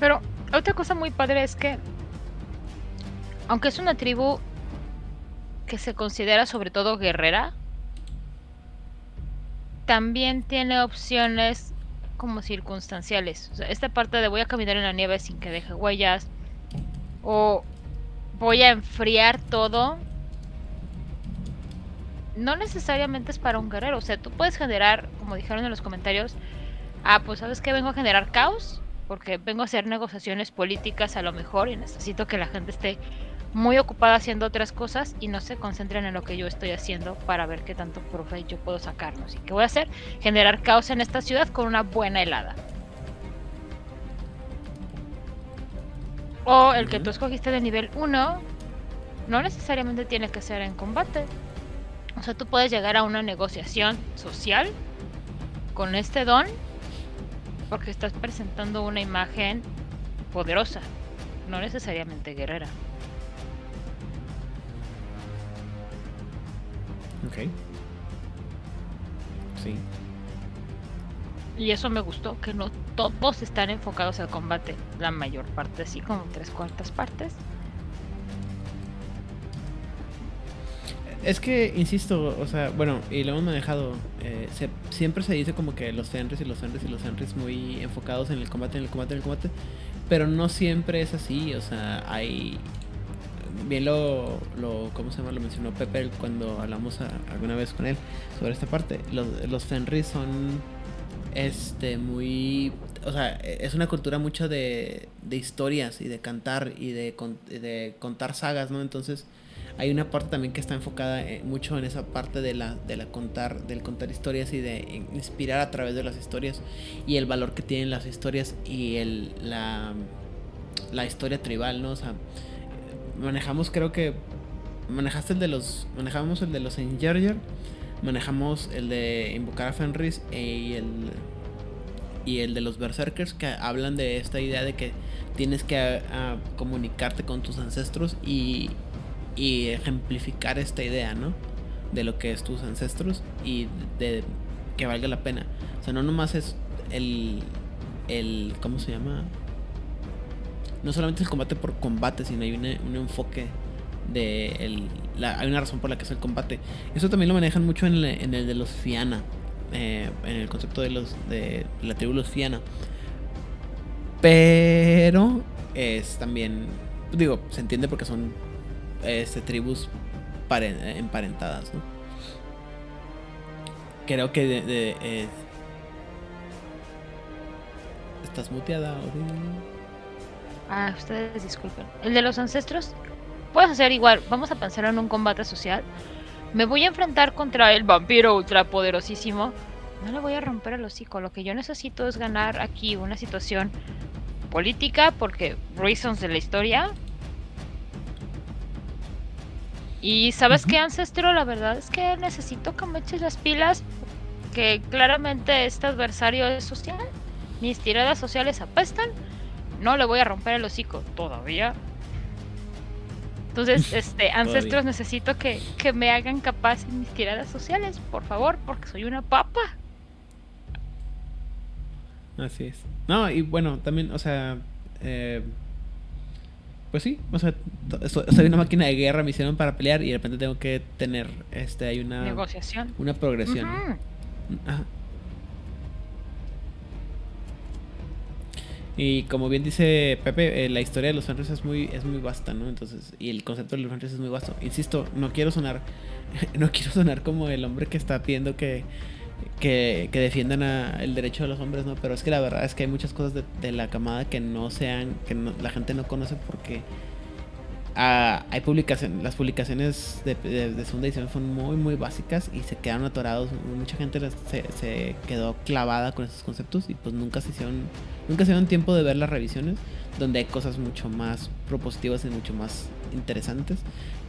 S1: Pero otra cosa muy padre es que, aunque es una tribu que se considera sobre todo guerrera, también tiene opciones como circunstanciales. O sea, esta parte de voy a caminar en la nieve sin que deje huellas, o voy a enfriar todo, no necesariamente es para un guerrero. O sea, tú puedes generar, como dijeron en los comentarios, ah, pues sabes que vengo a generar caos, porque vengo a hacer negociaciones políticas a lo mejor y necesito que la gente esté muy ocupada haciendo otras cosas y no se concentren en lo que yo estoy haciendo para ver qué tanto provecho yo puedo sacarnos. ¿Y qué voy a hacer? Generar caos en esta ciudad con una buena helada. O el que tú escogiste de nivel 1 no necesariamente tiene que ser en combate. O sea, tú puedes llegar a una negociación social con este don porque estás presentando una imagen poderosa, no necesariamente guerrera.
S2: Ok. Sí.
S1: Y eso me gustó, que no todos están enfocados al combate, la mayor parte sí, como tres cuartas partes.
S2: Es que, insisto, o sea, bueno, y lo hemos manejado, eh, siempre se dice como que los Fenris y los Fenris y los Fenris muy enfocados en el combate, en el combate, en el combate, pero no siempre es así, o sea, hay... Bien lo, lo ¿cómo se llama? Lo mencionó Pepe cuando hablamos alguna vez con él sobre esta parte. Los, los Fenris son, este, muy... O sea, es una cultura mucho de, de historias y de cantar y de, de contar sagas, ¿no? Entonces hay una parte también que está enfocada eh, mucho en esa parte de la, de la contar, del contar historias y de inspirar a través de las historias y el valor que tienen las historias y el, la, la historia tribal, ¿no? O sea, manejamos creo que manejaste el de los manejamos el de los Engerger, manejamos el de invocar a Fenris e, y el y el de los berserkers que hablan de esta idea de que tienes que comunicarte con tus ancestros y, y ejemplificar esta idea, ¿no? De lo que es tus ancestros y de que valga la pena. O sea, no nomás es el, el ¿cómo se llama? No solamente el combate por combate, sino hay un enfoque de el, hay una razón por la que es el combate. Eso también lo manejan mucho en el, en el de los Fiana, eh, en el concepto de los de la tribu los Fiana. Pero es también, digo, se entiende porque son este, tribus emparentadas, ¿no? Creo que ¿Estás muteada,
S1: Ah, ustedes disculpen. El de los ancestros, puedes hacer igual. Vamos a pensar en un combate social. Me voy a enfrentar contra el vampiro ultrapoderosísimo. No le voy a romper el hocico. Lo que yo necesito es ganar aquí una situación política porque reasons de la historia y sabes qué, Ancestro, la verdad es que necesito que me eches las pilas, que claramente este adversario es social, mis tiradas sociales apestan, no le voy a romper el hocico todavía. Entonces, este, ancestros, necesito que, que me hagan capaz en mis tiradas sociales, por favor, porque soy una papa.
S2: Así es. No, y bueno, también, o sea, eh, pues sí, o sea, soy una máquina de guerra, me hicieron para pelear y de repente tengo que tener, este, hay una...
S1: Negociación.
S2: Una progresión. Y como bien dice Pepe, eh, la historia de los Fenris es muy, es muy vasta, ¿no? Entonces, y el concepto de los Fenris es muy vasto. Insisto, no quiero sonar, no quiero sonar como el hombre que está pidiendo que que, defiendan el derecho de los hombres, ¿no? Pero es que la verdad es que hay muchas cosas de, la camada que no sean, que la gente no conoce porque hay publicaciones, las publicaciones de, de, segunda edición son muy, muy básicas y se quedaron atorados. Mucha gente se, quedó clavada con esos conceptos y pues nunca se hicieron, nunca se dieron tiempo de ver las revisiones donde hay cosas mucho más propositivas y mucho más interesantes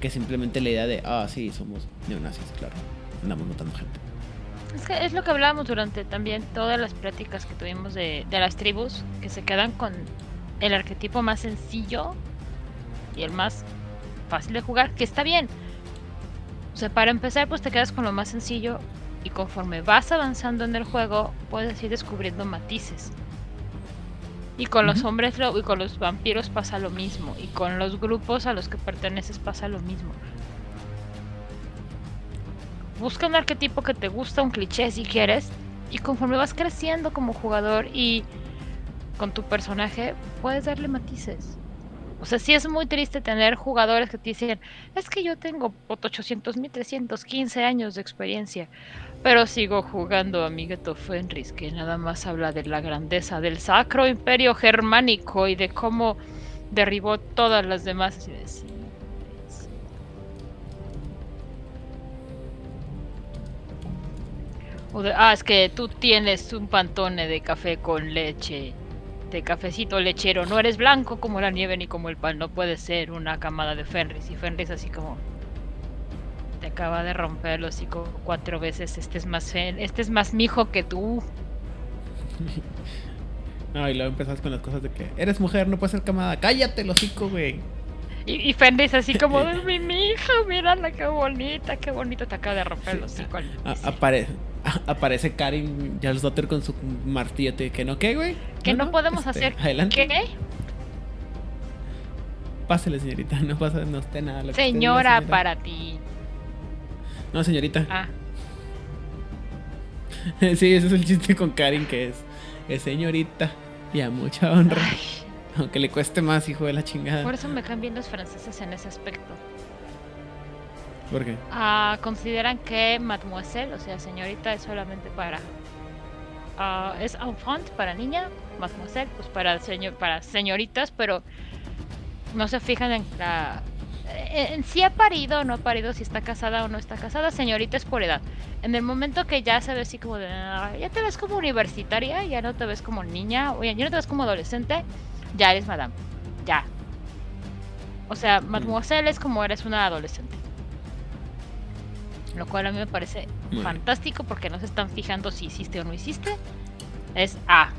S2: que simplemente la idea de, ah, sí, somos neonazis, claro, andamos matando gente.
S1: Es que es lo que hablábamos durante también todas las prácticas que tuvimos de, las tribus, que se quedan con el arquetipo más sencillo y el más fácil de jugar, que está bien. O sea, para empezar, pues te quedas con lo más sencillo y conforme vas avanzando en el juego, puedes ir descubriendo matices. Y con los hombres y con los vampiros pasa lo mismo. Y con los grupos a los que perteneces pasa lo mismo. Busca un arquetipo que te gusta, un cliché si quieres. Y conforme vas creciendo como jugador y con tu personaje, puedes darle matices. O sea, sí es muy triste tener jugadores que te dicen, es que yo tengo 800.315 años de experiencia, pero sigo jugando a Migueto Fenris, que nada más habla de la grandeza del sacro imperio germánico y de cómo derribó todas las demás. O ah, es que tú tienes un pantone de café con leche de cafecito lechero. No eres blanco como la nieve ni como el pan. No puedes ser una camada de Fenris. Y Fenris así como... Te acaba de romper el hocico cuatro veces. Este es más, este es más mijo que tú.
S2: no, y luego empezás con las cosas de que eres mujer, no puedes ser camada. Cállate el hocico, güey.
S1: Y, Fenris así como, mi, mi hija, mírala, qué bonita, qué bonito te acaba de romper el hocico.
S2: aparece, aparece Karin Jalsdotter con su martillo. que no, ¿qué, güey?
S1: Que no, podemos este, hacer. Adelante. ¿Qué?
S2: Pásele, señorita. No pasa, no esté nada.
S1: señora, para ti.
S2: No, señorita. Ah. sí, ese es el chiste con Karin, que es, es señorita y a mucha honra. Aunque le cueste más, hijo de la chingada.
S1: Por eso me cambian los franceses en ese aspecto.
S2: ¿Por qué?
S1: Ah, consideran que mademoiselle, o sea, señorita, es solamente para. Uh, es enfant para niña, mademoiselle, pues para, señor, para señoritas, pero no se fijan en la. En, si ha parido o no ha parido, si está casada o no está casada, señorita es por edad. En el momento que ya se ve así como de. Ah, ya te ves como universitaria, ya no te ves como niña, o ya no te ves como adolescente, ya eres madame. Ya. O sea, mm. mademoiselle es como eres una adolescente lo cual a mí me parece fantástico porque no se están fijando si hiciste o no hiciste. Es A.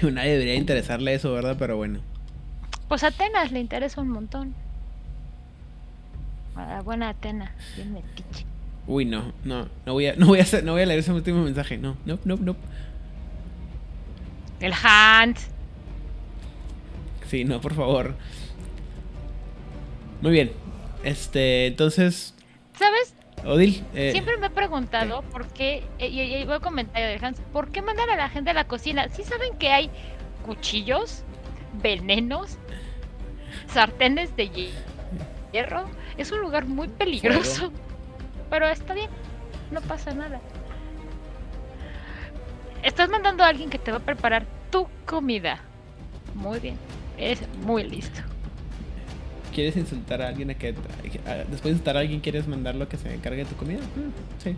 S2: Nadie debería interesarle eso, ¿verdad? Pero bueno.
S1: Pues a Atenas le interesa un montón. A la buena Atena, bien metiche.
S2: Uy, no, no, no voy a, no voy a, hacer, no voy a leer ese último mensaje, no, no, no, no.
S1: El Hunt.
S2: Sí, no, por favor. Muy bien, este, entonces.
S1: ¿Sabes?
S2: Odil.
S1: Eh, Siempre me he preguntado por qué, eh, y, voy a comentario de Hans, ¿por qué mandan a la gente a la cocina? ¿Sí saben que hay cuchillos, venenos, sartenes de hierro? Es un lugar muy peligroso. Pero está bien, no pasa nada. Estás mandando a alguien que te va a preparar tu comida. Muy bien, es muy listo
S2: quieres insultar a alguien a que después de insultar a alguien quieres mandarlo que se encargue de tu comida. Mm, sí.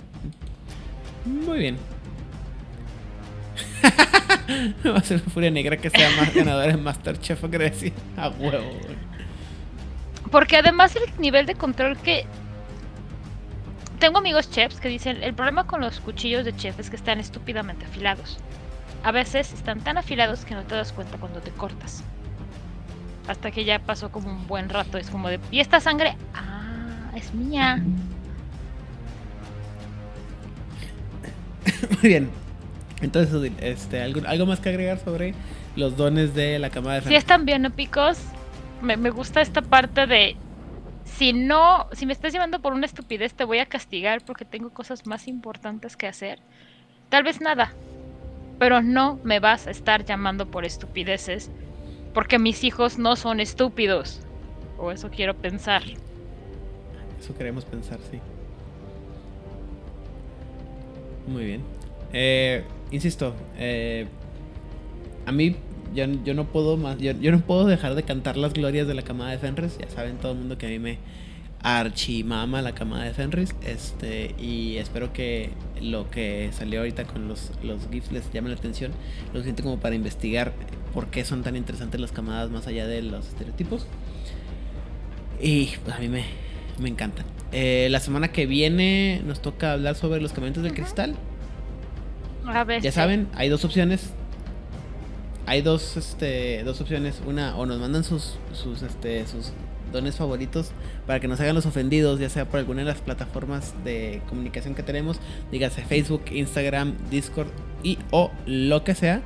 S2: Muy bien. Va a ser furia negra que sea más ganadora en Masterchef Grecia. A huevo.
S1: Porque además el nivel de control que tengo amigos chefs que dicen el problema con los cuchillos de chef es que están estúpidamente afilados. A veces están tan afilados que no te das cuenta cuando te cortas hasta que ya pasó como un buen rato. Es como de, ¿y esta sangre? Ah, es mía.
S2: Muy bien. Entonces, este, ¿algo, ¿algo más que agregar sobre los dones de la camada de
S1: Si están bien épicos. Me, me gusta esta parte de si no, si me estás llevando por una estupidez, te voy a castigar porque tengo cosas más importantes que hacer. Tal vez nada, pero no me vas a estar llamando por estupideces porque mis hijos no son estúpidos. O eso quiero pensar.
S2: Eso queremos pensar, sí. Muy bien. Eh, insisto, eh, a mí yo, yo, no puedo más, yo, no puedo dejar de cantar las glorias de la camada de Fenris. Ya saben todo el mundo que a mí me archimama la camada de Fenris. Este, y espero que lo que salió ahorita con los, los GIFs les llame la atención. Lo siento como para investigar por qué son tan interesantes las camadas más allá de los estereotipos. Y pues, a mí me, me encanta. Eh, la semana que viene nos toca hablar sobre los caminantes del cristal.
S1: A ver,
S2: ya saben, hay dos opciones. Hay dos, este, dos opciones. Una, o nos mandan sus, sus, este, sus dones favoritos para que nos hagan los ofendidos, ya sea por alguna de las plataformas de comunicación que tenemos, dígase Facebook, Instagram, Discord y o lo que sea.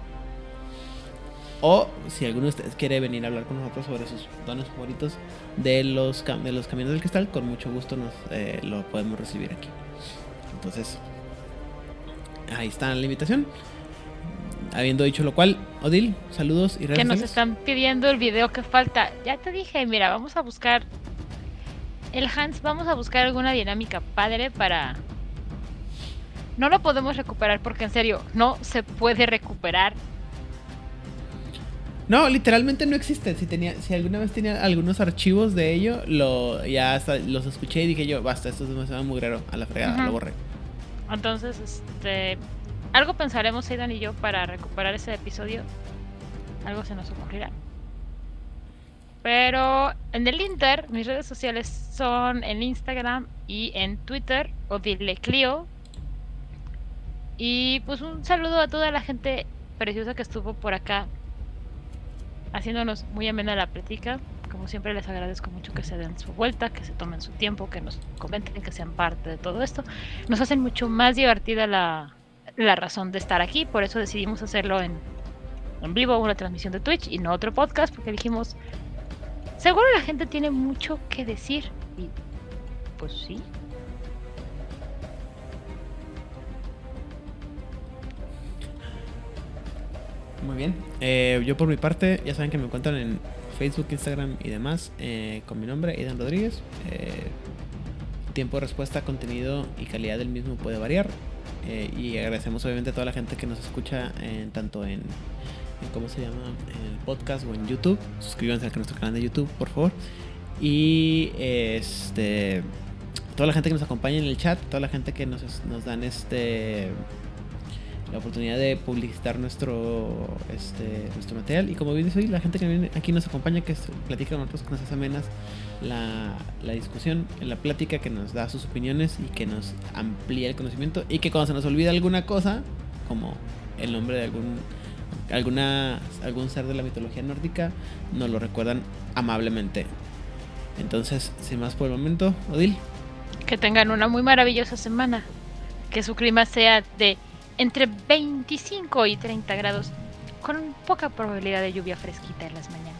S2: O si alguno de ustedes quiere venir a hablar con nosotros sobre sus dones favoritos de los, de los caminos del cristal, con mucho gusto nos eh, lo podemos recibir aquí. Entonces, ahí está la invitación. Habiendo dicho lo cual, Odil, saludos y
S1: redes Que nos están pidiendo el video que falta. Ya te dije, mira, vamos a buscar. El Hans, vamos a buscar alguna dinámica padre para. No lo podemos recuperar porque en serio, no se puede recuperar.
S2: No, literalmente no existe. Si tenía, si alguna vez tenía algunos archivos de ello, lo ya hasta los escuché y dije yo, basta, esto es demasiado mugrero, a la fregada, lo borré.
S1: Entonces, este algo pensaremos Aidan y yo para recuperar ese episodio. Algo se nos ocurrirá. Pero en el Inter, mis redes sociales son en Instagram y en Twitter, o dile Clio. Y pues un saludo a toda la gente preciosa que estuvo por acá haciéndonos muy amena la plática. Como siempre les agradezco mucho que se den su vuelta, que se tomen su tiempo, que nos comenten, que sean parte de todo esto. Nos hacen mucho más divertida la, la razón de estar aquí, por eso decidimos hacerlo en, en vivo, una transmisión de Twitch y no otro podcast, porque dijimos, seguro la gente tiene mucho que decir. Y pues sí.
S2: Muy bien. Eh, yo por mi parte, ya saben que me encuentran en Facebook, Instagram y demás eh, con mi nombre, Idan Rodríguez. Eh, tiempo de respuesta, contenido y calidad del mismo puede variar. Eh, y agradecemos obviamente a toda la gente que nos escucha en, tanto en, ¿cómo se llama? En el podcast o en YouTube. Suscríbanse a nuestro canal de YouTube, por favor. Y este toda la gente que nos acompaña en el chat, toda la gente que nos, nos dan este la oportunidad de publicitar nuestro este nuestro material. Y como bien dice hoy la gente que viene aquí nos acompaña que platica con nosotros con esas amenas la, la discusión la plática que nos da sus opiniones y que nos amplía el conocimiento. Y que cuando se nos olvida alguna cosa como el nombre de algún alguna algún ser de la mitología nórdica nos lo recuerdan amablemente. Entonces sin más por el momento Odil.
S1: Que tengan una muy maravillosa semana. Que su clima sea de entre 25 y 30 grados, con poca probabilidad de lluvia fresquita en las mañanas.